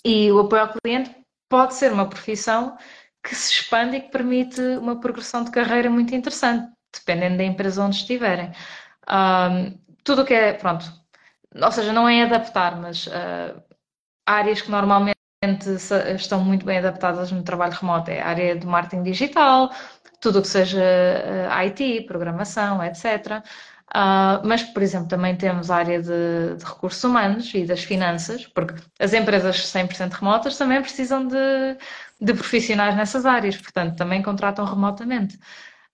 E o apoio ao cliente pode ser uma profissão que se expande e que permite uma progressão de carreira muito interessante, dependendo da empresa onde estiverem. Um, tudo o que é, pronto, ou seja, não é adaptar, mas uh, áreas que normalmente estão muito bem adaptadas no trabalho remoto é a área do marketing digital, tudo o que seja uh, ah, IT, programação, etc. Uh, mas, por exemplo, também temos a área de, de, recursos humanos e das finanças, porque as empresas 100% remotas também precisam de, de, profissionais nessas áreas, portanto, também contratam remotamente.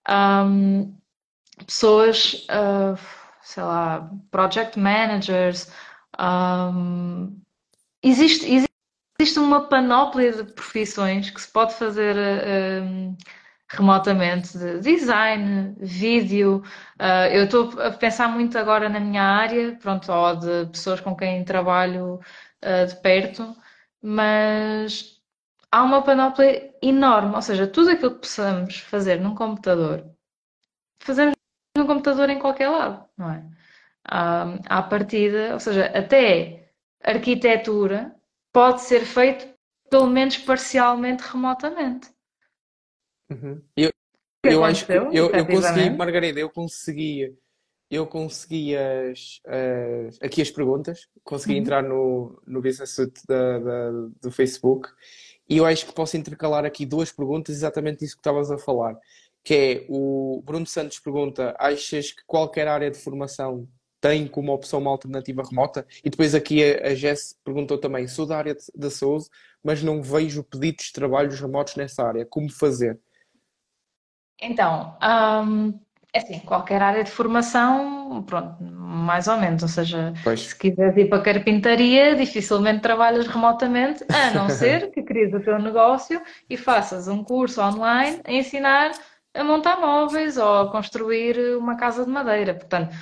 Um, pessoas, uh, sei lá, project managers, um, existe, existe uma panóplia de profissões que se pode fazer. Uh, remotamente de design, vídeo. Uh, eu estou a pensar muito agora na minha área, pronto, ou de pessoas com quem trabalho uh, de perto, mas há uma panóplia enorme, ou seja, tudo aquilo que possamos fazer num computador, fazemos num computador em qualquer lado, não é? À partida, ou seja, até arquitetura pode ser feito pelo menos parcialmente remotamente. Uhum. Eu, eu acho que eu, eu consegui, Margarida, eu consegui eu consegui as, as- aqui as perguntas, consegui Uhum. entrar no, no Business Suite da, da- do Facebook e eu acho que posso intercalar aqui duas perguntas, exatamente isso que estavas a falar, que é o Bruno Santos pergunta, achas que qualquer área de formação tem como opção uma alternativa remota? E depois aqui a, Jess perguntou também, sou da área da saúde, mas não vejo pedidos de trabalhos remotos nessa área, como fazer? Então, hum, é assim, qualquer área de formação, pronto, mais ou menos. Ou seja, Pois. se quiseres ir para a carpintaria, dificilmente trabalhas remotamente, a não ser que cries o teu negócio e faças um curso online a ensinar a montar móveis ou a construir uma casa de madeira. Portanto,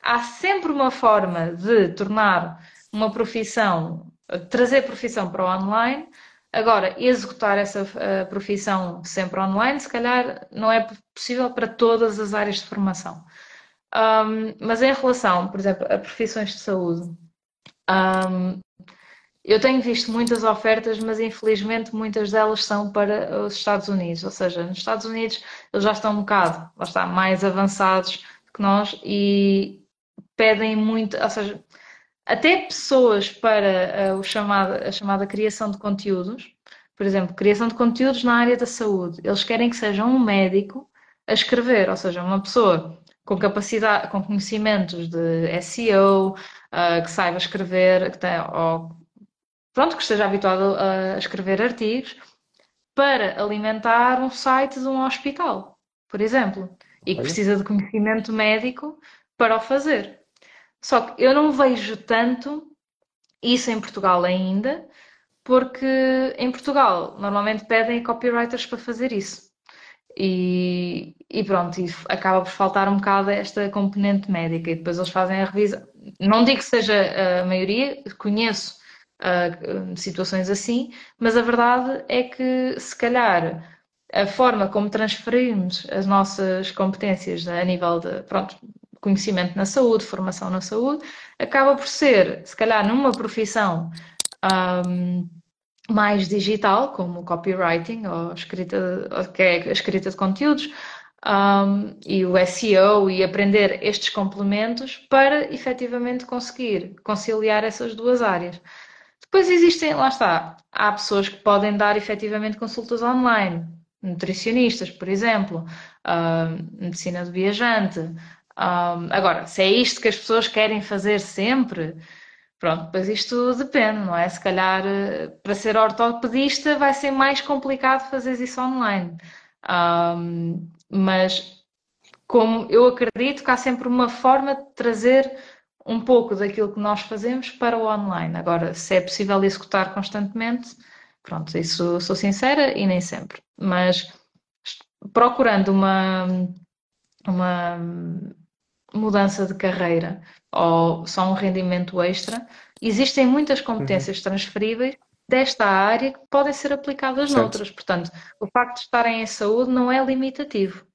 há sempre uma forma de tornar uma profissão, trazer profissão para o online. Agora, executar essa uh, profissão sempre online, se calhar não é possível para todas as áreas de formação. Um, mas em relação, por exemplo, a profissões de saúde, um, eu tenho visto muitas ofertas, mas infelizmente muitas delas são para os Estados Unidos. Ou seja, nos Estados Unidos eles já estão um bocado, lá está, mais avançados que nós e pedem muito, ou seja, até pessoas para uh, o chamado, a chamada criação de conteúdos, por exemplo, criação de conteúdos na área da saúde, eles querem que seja um médico a escrever, ou seja, uma pessoa com capacidade, com conhecimentos de SEO, uh, que saiba escrever, que tem, ou, pronto, que esteja habituado a escrever artigos, para alimentar um site de um hospital, por exemplo, e que precisa de conhecimento médico para o fazer. Só que eu não vejo tanto isso em Portugal ainda, porque em Portugal normalmente pedem copywriters para fazer isso. E, e pronto, e acaba por faltar um bocado esta componente médica e depois eles fazem a revisão. Não digo que seja a maioria, conheço uh, situações assim, mas a verdade é que se calhar a forma como transferimos as nossas competências a nível de, pronto, conhecimento na saúde, formação na saúde, acaba por ser, se calhar, numa profissão um, mais digital, como copywriting ou escrita, que é a escrita de conteúdos, um, e o SEO e aprender estes complementos para efetivamente conseguir conciliar essas duas áreas. Depois existem, lá está, há pessoas que podem dar efetivamente consultas online, nutricionistas, por exemplo, uh, medicina do viajante, um, agora, se é isto que as pessoas querem fazer sempre, pronto, depois isto depende, não é? Se calhar para ser ortopedista vai ser mais complicado fazer isso online. Um, mas como eu acredito que há sempre uma forma de trazer um pouco daquilo que nós fazemos para o online. Agora, se é possível executar constantemente, pronto, isso sou sincera e nem sempre. Mas procurando uma, uma mudança de carreira ou só um rendimento extra, existem muitas competências uhum. transferíveis desta área que podem ser aplicadas certo. noutras. Portanto, o facto de estarem em saúde não é limitativo.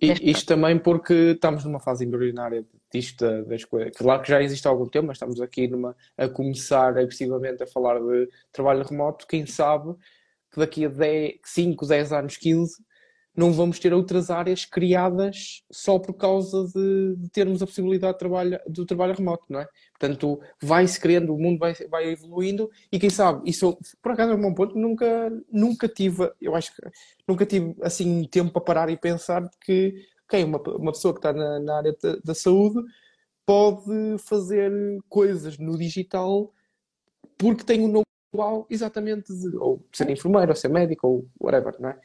E, isto também porque estamos numa fase embrionária disto das coisas. Claro que já existe há algum tempo, mas estamos aqui numa, a começar agressivamente a falar de trabalho remoto. Quem sabe que daqui a 10, 5, 10 anos, 15, não vamos ter outras áreas criadas só por causa de, de termos a possibilidade de trabalho, do trabalho remoto, não é? Portanto, vai-se criando, o mundo vai, vai evoluindo e quem sabe, isso por acaso é um bom ponto, nunca, nunca tive, eu acho que nunca tive assim tempo para parar e pensar que quem uma, uma pessoa que está na, na área da, da saúde pode fazer coisas no digital porque tem um know-how exatamente de ou ser enfermeiro, ou ser médico, ou whatever, não é?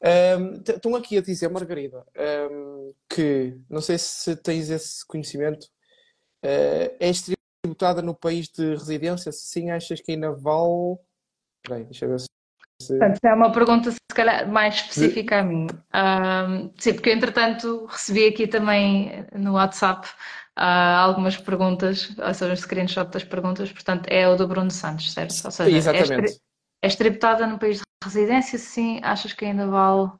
Um, estão aqui a dizer, Margarida, um, que não sei se tens esse conhecimento, uh, és tributada no país de residência? Se sim, achas que ainda vale. Bem, deixa eu ver se. Portanto, é uma pergunta, se calhar, mais específica a mim. Um, sim, porque eu, entretanto, recebi aqui também no WhatsApp uh, algumas perguntas, ou seja, um screenshot das perguntas, portanto, é o do Bruno Santos, certo? Ou seja, Exatamente. És tributada no país de residência, sim, achas que ainda vale,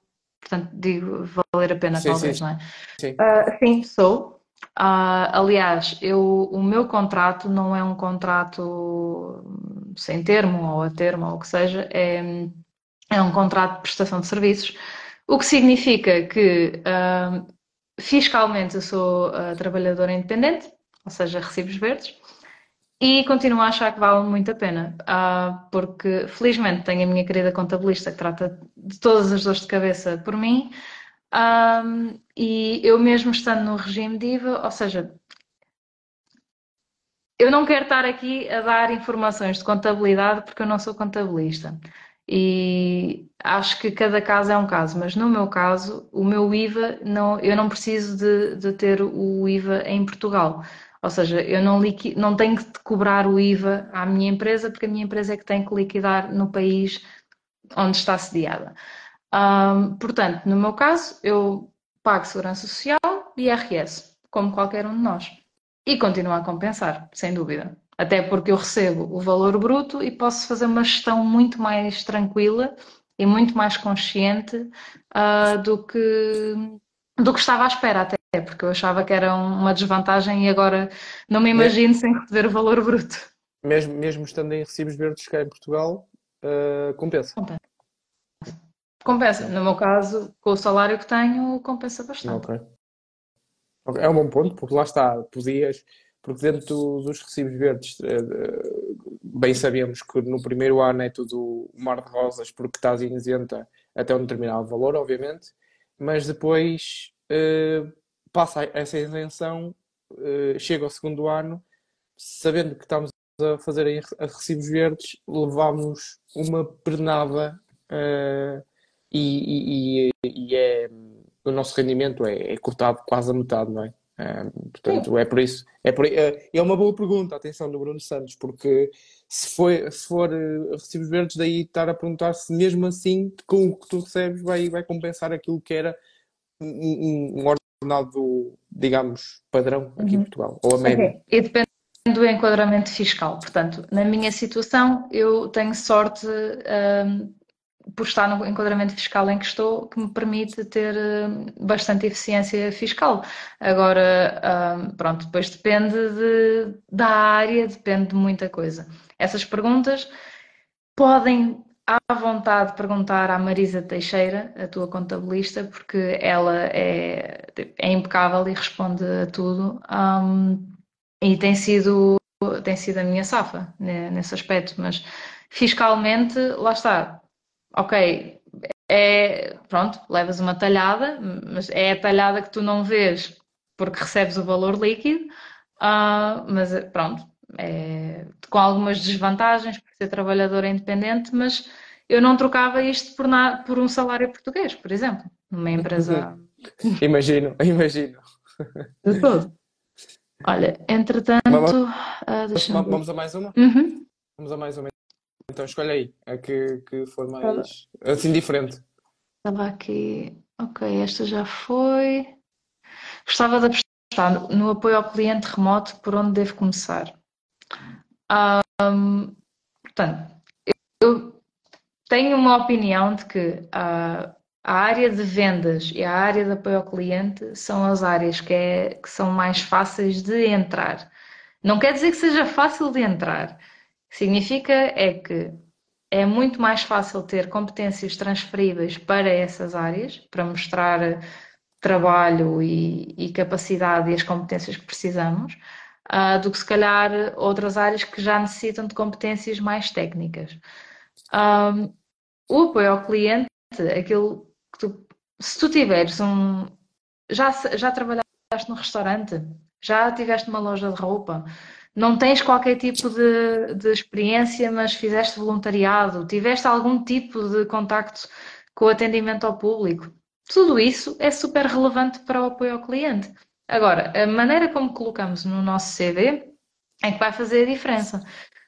portanto, digo, valer a pena, sim, talvez, sim. não é? Sim, uh, sim sou. Uh, aliás, eu, o meu contrato não é um contrato sem termo ou a termo ou o que seja, é, é um contrato de prestação de serviços, o que significa que uh, fiscalmente eu sou trabalhadora independente, ou seja, recibos verdes, e continuo a achar que vale muito a pena, uh, porque felizmente tenho a minha querida contabilista que trata de todas as dores de cabeça por mim, um, e eu mesmo estando no regime de IVA, ou seja, eu não quero estar aqui a dar informações de contabilidade porque eu não sou contabilista. E acho que cada caso é um caso, mas no meu caso, o meu IVA, não, eu não preciso de, de ter o IVA em Portugal. Ou seja, eu não, não tenho que cobrar o IVA à minha empresa, porque a minha empresa é que tem que liquidar no país onde está sediada. Um, portanto, no meu caso, eu pago Segurança Social e IRS, como qualquer um de nós. E continuo a compensar, sem dúvida. Até porque eu recebo o valor bruto e posso fazer uma gestão muito mais tranquila e muito mais consciente uh, do, que, do que estava à espera até, porque eu achava que era uma desvantagem e agora não me imagino sem receber o valor bruto. Mesmo, mesmo estando em recibos verdes cá em Portugal, uh, compensa. compensa. Compensa. No meu caso, com o salário que tenho, compensa bastante. Okay. É um bom ponto, porque lá está, podias, porque dentro dos recibos verdes, eh, bem sabemos que no primeiro ano é tudo mar de rosas, porque estás isenta até um determinado valor, obviamente, mas depois eh, passa essa isenção, eh, chega ao segundo ano, sabendo que estamos a fazer a recibos verdes, levamos uma pernada e, e, e é o nosso rendimento é, é cortado quase a metade, não é? portanto, Sim. é por isso. É, por, é, uma boa pergunta, atenção, do Bruno Santos, porque se, foi, se for uh, recibos verdes, daí estar a perguntar se mesmo assim, com o que tu recebes, vai, vai compensar aquilo que era um, um ordenado, digamos, padrão aqui uhum. em Portugal, ou a média. Okay. E depende do enquadramento fiscal. Portanto, na minha situação, eu tenho sorte um, por estar no enquadramento fiscal em que estou, que me permite ter eh, bastante eficiência fiscal. Agora, ah, pronto, depois depende de, da área, depende de muita coisa. Essas perguntas podem à vontade perguntar à Marisa Teixeira, a tua contabilista, porque ela é, é impecável e responde a tudo. Um, e tem sido, tem sido a minha safa né, nesse aspecto, mas fiscalmente, lá está, ok, é, pronto, levas uma talhada, mas é a talhada que tu não vês porque recebes o valor líquido, uh, mas pronto, é, com algumas desvantagens por ser trabalhadora independente, mas eu não trocava isto por, na, por um salário português, por exemplo, numa empresa. imagino, imagino. De todo. Olha, entretanto. Vamos, uh, vamos a mais uma? Uhum. Vamos a mais uma. Então escolhe aí, a que, que for mais assim diferente. Estava aqui. Ok, esta já foi. Gostava de apostar no apoio ao cliente remoto, por onde devo começar? Um, portanto, eu tenho uma opinião de que a, a área de vendas e a área de apoio ao cliente são as áreas que, é, que são mais fáceis de entrar. Não quer dizer que seja fácil de entrar, Significa é que é muito mais fácil ter competências transferíveis para essas áreas, para mostrar trabalho e, e capacidade e as competências que precisamos, uh, do que se calhar outras áreas que já necessitam de competências mais técnicas. Um, o apoio ao cliente, aquilo que tu, se tu tiveres um. Já, já trabalhaste no restaurante? Já tiveste uma loja de roupa? não tens qualquer tipo de, de experiência, mas fizeste voluntariado, tiveste algum tipo de contacto com o atendimento ao público. Tudo isso é super relevante para o apoio ao cliente. Agora, a maneira como colocamos no nosso CV é que vai fazer a diferença.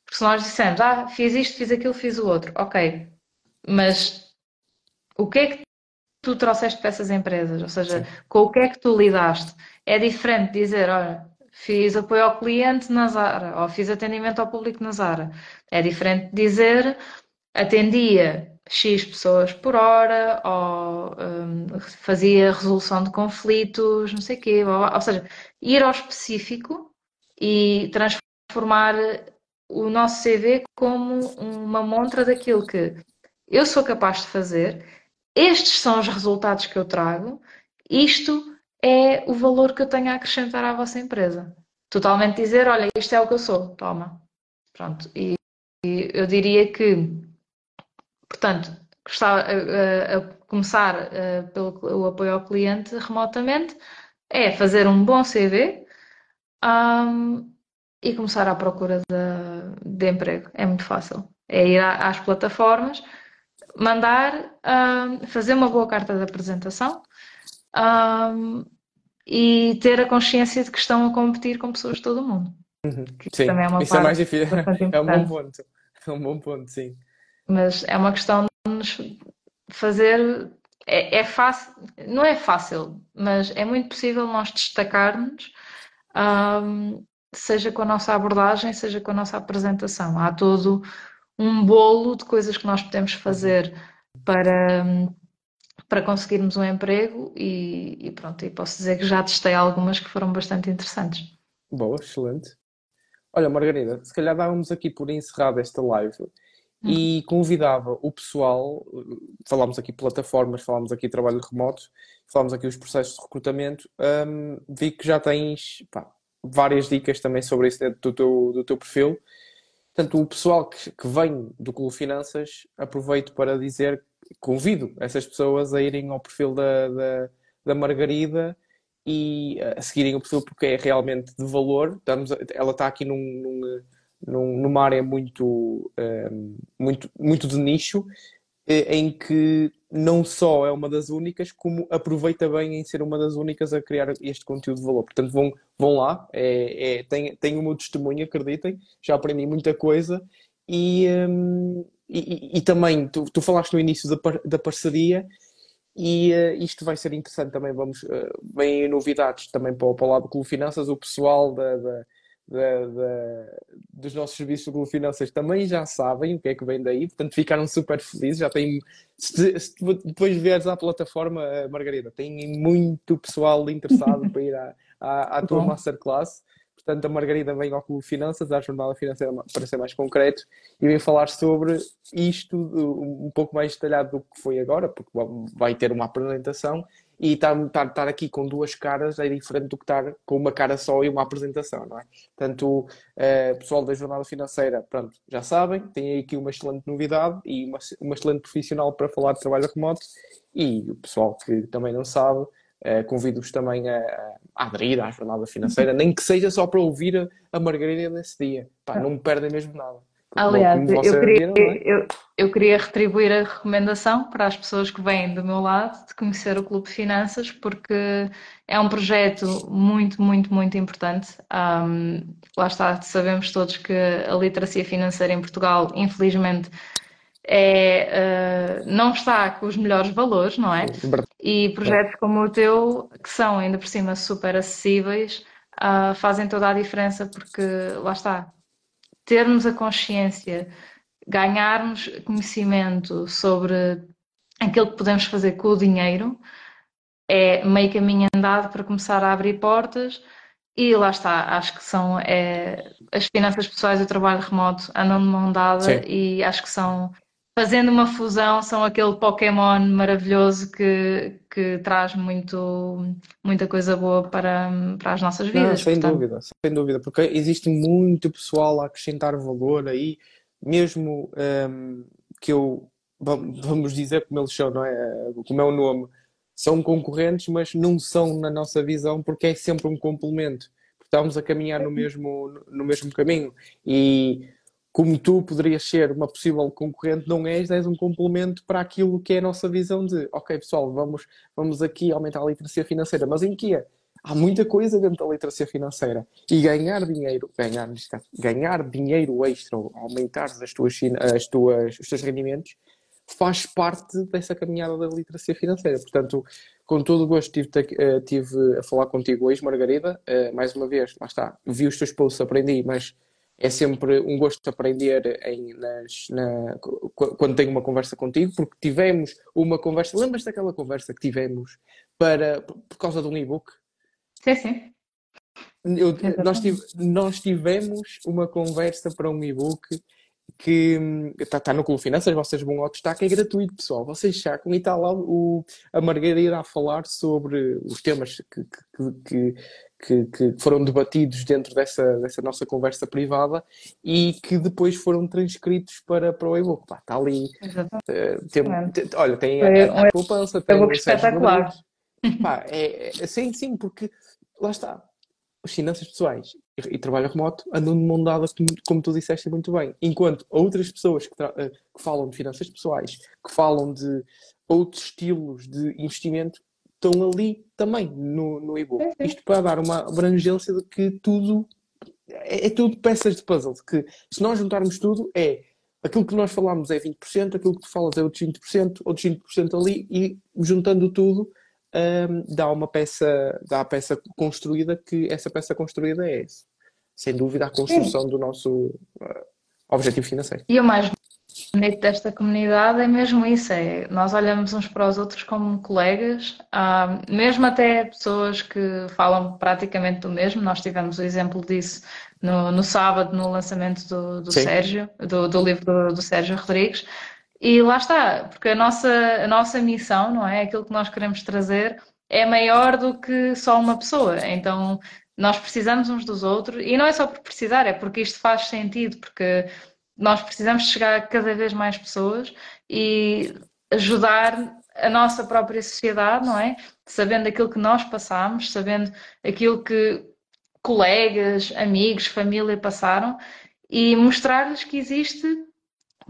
Porque se nós dissermos, ah, fiz isto, fiz aquilo, fiz o outro, ok, mas o que é que tu trouxeste para essas empresas? Ou seja, Sim. com o que é que tu lidaste? É diferente dizer, olha, fiz apoio ao cliente na Zara, ou fiz atendimento ao público na Zara. É diferente dizer atendia X pessoas por hora, ou um, fazia resolução de conflitos, não sei o quê. Ou, ou seja, ir ao específico e transformar o nosso CV como uma montra daquilo que eu sou capaz de fazer, estes são os resultados que eu trago, isto é o valor que eu tenho a acrescentar à vossa empresa. Totalmente dizer, olha, isto é o que eu sou, toma. Pronto. E, e eu diria que, portanto, gostava a, a começar a, pelo apoio ao cliente remotamente, é fazer um bom CV um, e começar à procura de, de, emprego. É muito fácil. É ir às plataformas, mandar, um, fazer uma boa carta de apresentação um, e ter a consciência de que estão a competir com pessoas de todo o mundo. Uhum. Sim, também é uma isso é mais difícil. É um bom ponto. É um bom ponto, sim. Mas é uma questão de nos fazer. É, é fácil, não é fácil, mas é muito possível nós destacarmos, um, seja com a nossa abordagem, seja com a nossa apresentação. Há todo um bolo de coisas que nós podemos fazer para, para conseguirmos um emprego e, e pronto, e posso dizer que já testei algumas que foram bastante interessantes. Boa, excelente. Olha, Margarida, se calhar dávamos aqui por encerrada esta live e uhum. convidava o pessoal, falámos aqui plataformas, falámos aqui trabalho remoto, falámos aqui os processos de recrutamento, um, vi que já tens pá, várias dicas também sobre isso dentro do teu, do teu perfil. Portanto, o pessoal que, que vem do Clube Finanças, aproveito para dizer, convido essas pessoas a irem ao perfil da, da, da Margarida e a seguirem o perfil porque é realmente de valor. Estamos, ela está aqui num, num, numa área muito, um, ehm, muito, muito de nicho, eh, em que não só é uma das únicas, como aproveita bem em ser uma das únicas a criar este conteúdo de valor. Portanto, vão, vão lá, é, é, tem, tem o meu testemunho, acreditem, já aprendi muita coisa e, um, ehm, e, e, também tu, tu falaste no início da, par, da parceria e uh, isto vai ser interessante também. Vamos, uh, vêm novidades também para, para o lado do Clube Finanças. O pessoal da, da, da, da, dos nossos serviços do Clube Finanças também já sabem o que é que vem daí, portanto ficaram super felizes. Já têm, se, se depois vieres à plataforma, eh, Margarida, tem muito pessoal interessado para ir à, à, à tua masterclass. Portanto, a Margarida vem ao Clube Finanças, à Jornada Financeira, para ser mais concreto, e vem falar sobre isto um pouco mais detalhado do que foi agora, porque vai ter uma apresentação e estar, estar, estar aqui com duas caras é diferente do que estar com uma cara só e uma apresentação, não é? Portanto, o uh, pessoal da Jornada Financeira, pronto, já sabem, tem aqui uma excelente novidade e uma, uma excelente profissional para falar de trabalho remoto e o pessoal que também não sabe, Uh, Convido-vos também a, a, aderir à jornada financeira, nem que seja só para ouvir a, a Margarida nesse dia. Pá, não me perdem mesmo nada. Aliás, eu queria, é? eu, eu queria retribuir a recomendação para as pessoas que vêm do meu lado de conhecer o Clube Finanças, porque é um projeto muito, muito, muito importante. Um, lá está, sabemos todos que a literacia financeira em Portugal, infelizmente, é, uh, não está com os melhores valores, não é? E projetos como o teu, que são ainda por cima super acessíveis, uh, fazem toda a diferença porque lá está, termos a consciência, ganharmos conhecimento sobre aquilo que podemos fazer com o dinheiro é meio caminho andado para começar a abrir portas e lá está, acho que são é, as finanças pessoais e o trabalho remoto andam de mão dada Sim. e acho que são fazendo uma fusão, são aquele Pokémon maravilhoso que, que traz muito, muita coisa boa para, para as nossas vidas. Não, sem portanto. dúvida, sem dúvida, porque existe muito pessoal a acrescentar valor aí, mesmo um, que eu, vamos dizer como eles são, não é? Como é o nome, são concorrentes, mas não são na nossa visão porque é sempre um complemento. Estamos a caminhar no mesmo, no mesmo caminho e como tu poderias ser uma possível concorrente, não és, és um complemento para aquilo que é a nossa visão de, ok pessoal, vamos, vamos aqui aumentar a literacia financeira, mas em que é? Há muita coisa dentro da literacia financeira e ganhar dinheiro, ganhar, ganhar dinheiro extra, aumentar as tuas, as tuas, os teus rendimentos, faz parte dessa caminhada da literacia financeira. Portanto, com todo o gosto tive, eh, tive a falar contigo hoje, Margarida. Eh, mais uma vez, lá está, vi os teus posts, aprendi, mas é sempre um gosto aprender em, nas, na, quando tenho uma conversa contigo, porque tivemos uma conversa. Lembras daquela conversa que tivemos para, por causa de um e-book? Sim, sim. Eu, nós, tive, nós tivemos uma conversa para um e-book que está tá no Clube Finanças, vocês vão ao destaque, é gratuito, pessoal. Vocês sacam e está lá o, a Margarida a falar sobre os temas que, que, que, que, foram debatidos dentro dessa, dessa nossa conversa privada e que depois foram transcritos para, para o e-book. Está ali. Uh, tem, tem, olha, tem a, a poupança, tem o espetacular. Pá, é, é, sim, sim, porque lá está as finanças pessoais e, e trabalho remoto andam de mão dada, como tu disseste muito bem. Enquanto outras pessoas que, eh, que falam de finanças pessoais, que falam de outros estilos de investimento, estão ali também no, no e-book. Isto para dar uma abrangência de que tudo é, é, tudo peças de puzzle. Que se nós juntarmos tudo, é aquilo que nós falamos é 20%, aquilo que tu falas é outros 20%, outros 20% ali, e juntando tudo um, dá uma peça, dá a peça construída, que essa peça construída é, sem dúvida, a construção Sim. do nosso uh, objetivo financeiro. E o mais bonito desta comunidade é mesmo isso, é nós olhamos uns para os outros como colegas, uh, mesmo até pessoas que falam praticamente do mesmo, nós tivemos o exemplo disso no, no sábado, no lançamento do, do Sérgio, do, do livro do, do Sérgio Rodrigues, e lá está, porque a nossa, a nossa missão, não é? Aquilo que nós queremos trazer é maior do que só uma pessoa. Então, nós precisamos uns dos outros, e não é só por precisar, é porque isto faz sentido, porque nós precisamos chegar a cada vez mais pessoas e ajudar a nossa própria sociedade, não é? Sabendo aquilo que nós passamos, sabendo aquilo que colegas, amigos, família passaram e mostrar-lhes que existe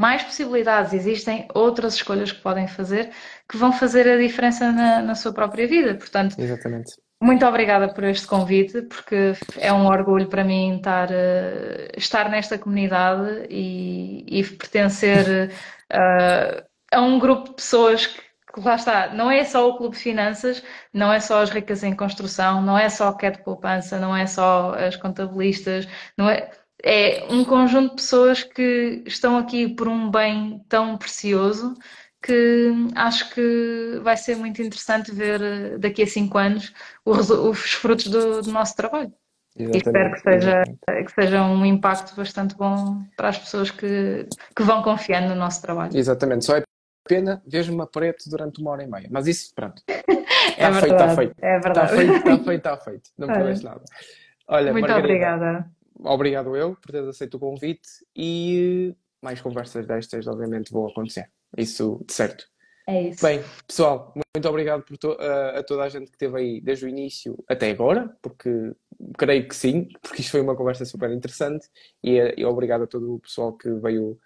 mais possibilidades, existem outras escolhas que podem fazer que vão fazer a diferença na, na sua própria vida. Portanto, Exatamente. muito obrigada por este convite, porque é um orgulho para mim estar, uh, estar nesta comunidade e, e pertencer uh, a um grupo de pessoas que que lá está, não é só o Clube de Finanças, não é só as ricas em construção, não é só o CAT de poupança, não é só as contabilistas, não é, é um conjunto de pessoas que estão aqui por um bem tão precioso que acho que vai ser muito interessante ver eh, daqui a cinco anos os frutos do, do nosso trabalho. Exatamente. E espero que seja, que seja um impacto bastante bom para as pessoas que, que vão confiando no nosso trabalho. Exatamente, só é pena vejo-me a preto durante uma hora e meia, mas isso, pronto. Está é feito, está feito. É verdade. Está feito, está feito, está feito. Não me nada. Olha, Muito Margarida, obrigada obrigado eu por teres aceito o convite e mais conversas destas, obviamente, vão acontecer. Isso de certo. É isso. Bem, pessoal, muito obrigado to a, a, toda a gente que esteve aí desde o início até agora, porque creio que sim, porque isto foi uma conversa super interessante e, e obrigado a todo o pessoal que veio,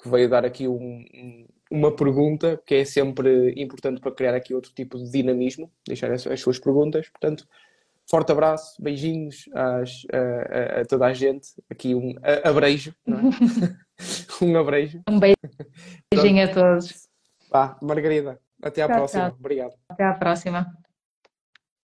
que veio dar aqui um, um, uma pergunta, que é sempre importante para criar aqui outro tipo de dinamismo, deixar as, as suas perguntas. Portanto, Forte abraço, beijinhos às, a, a, a, toda a gente. Aqui um abrejo, é? um abrejo. Um beijinho a todos. Vá, Margarida, até à tchau, próxima. Tchau. Obrigado. Até à próxima.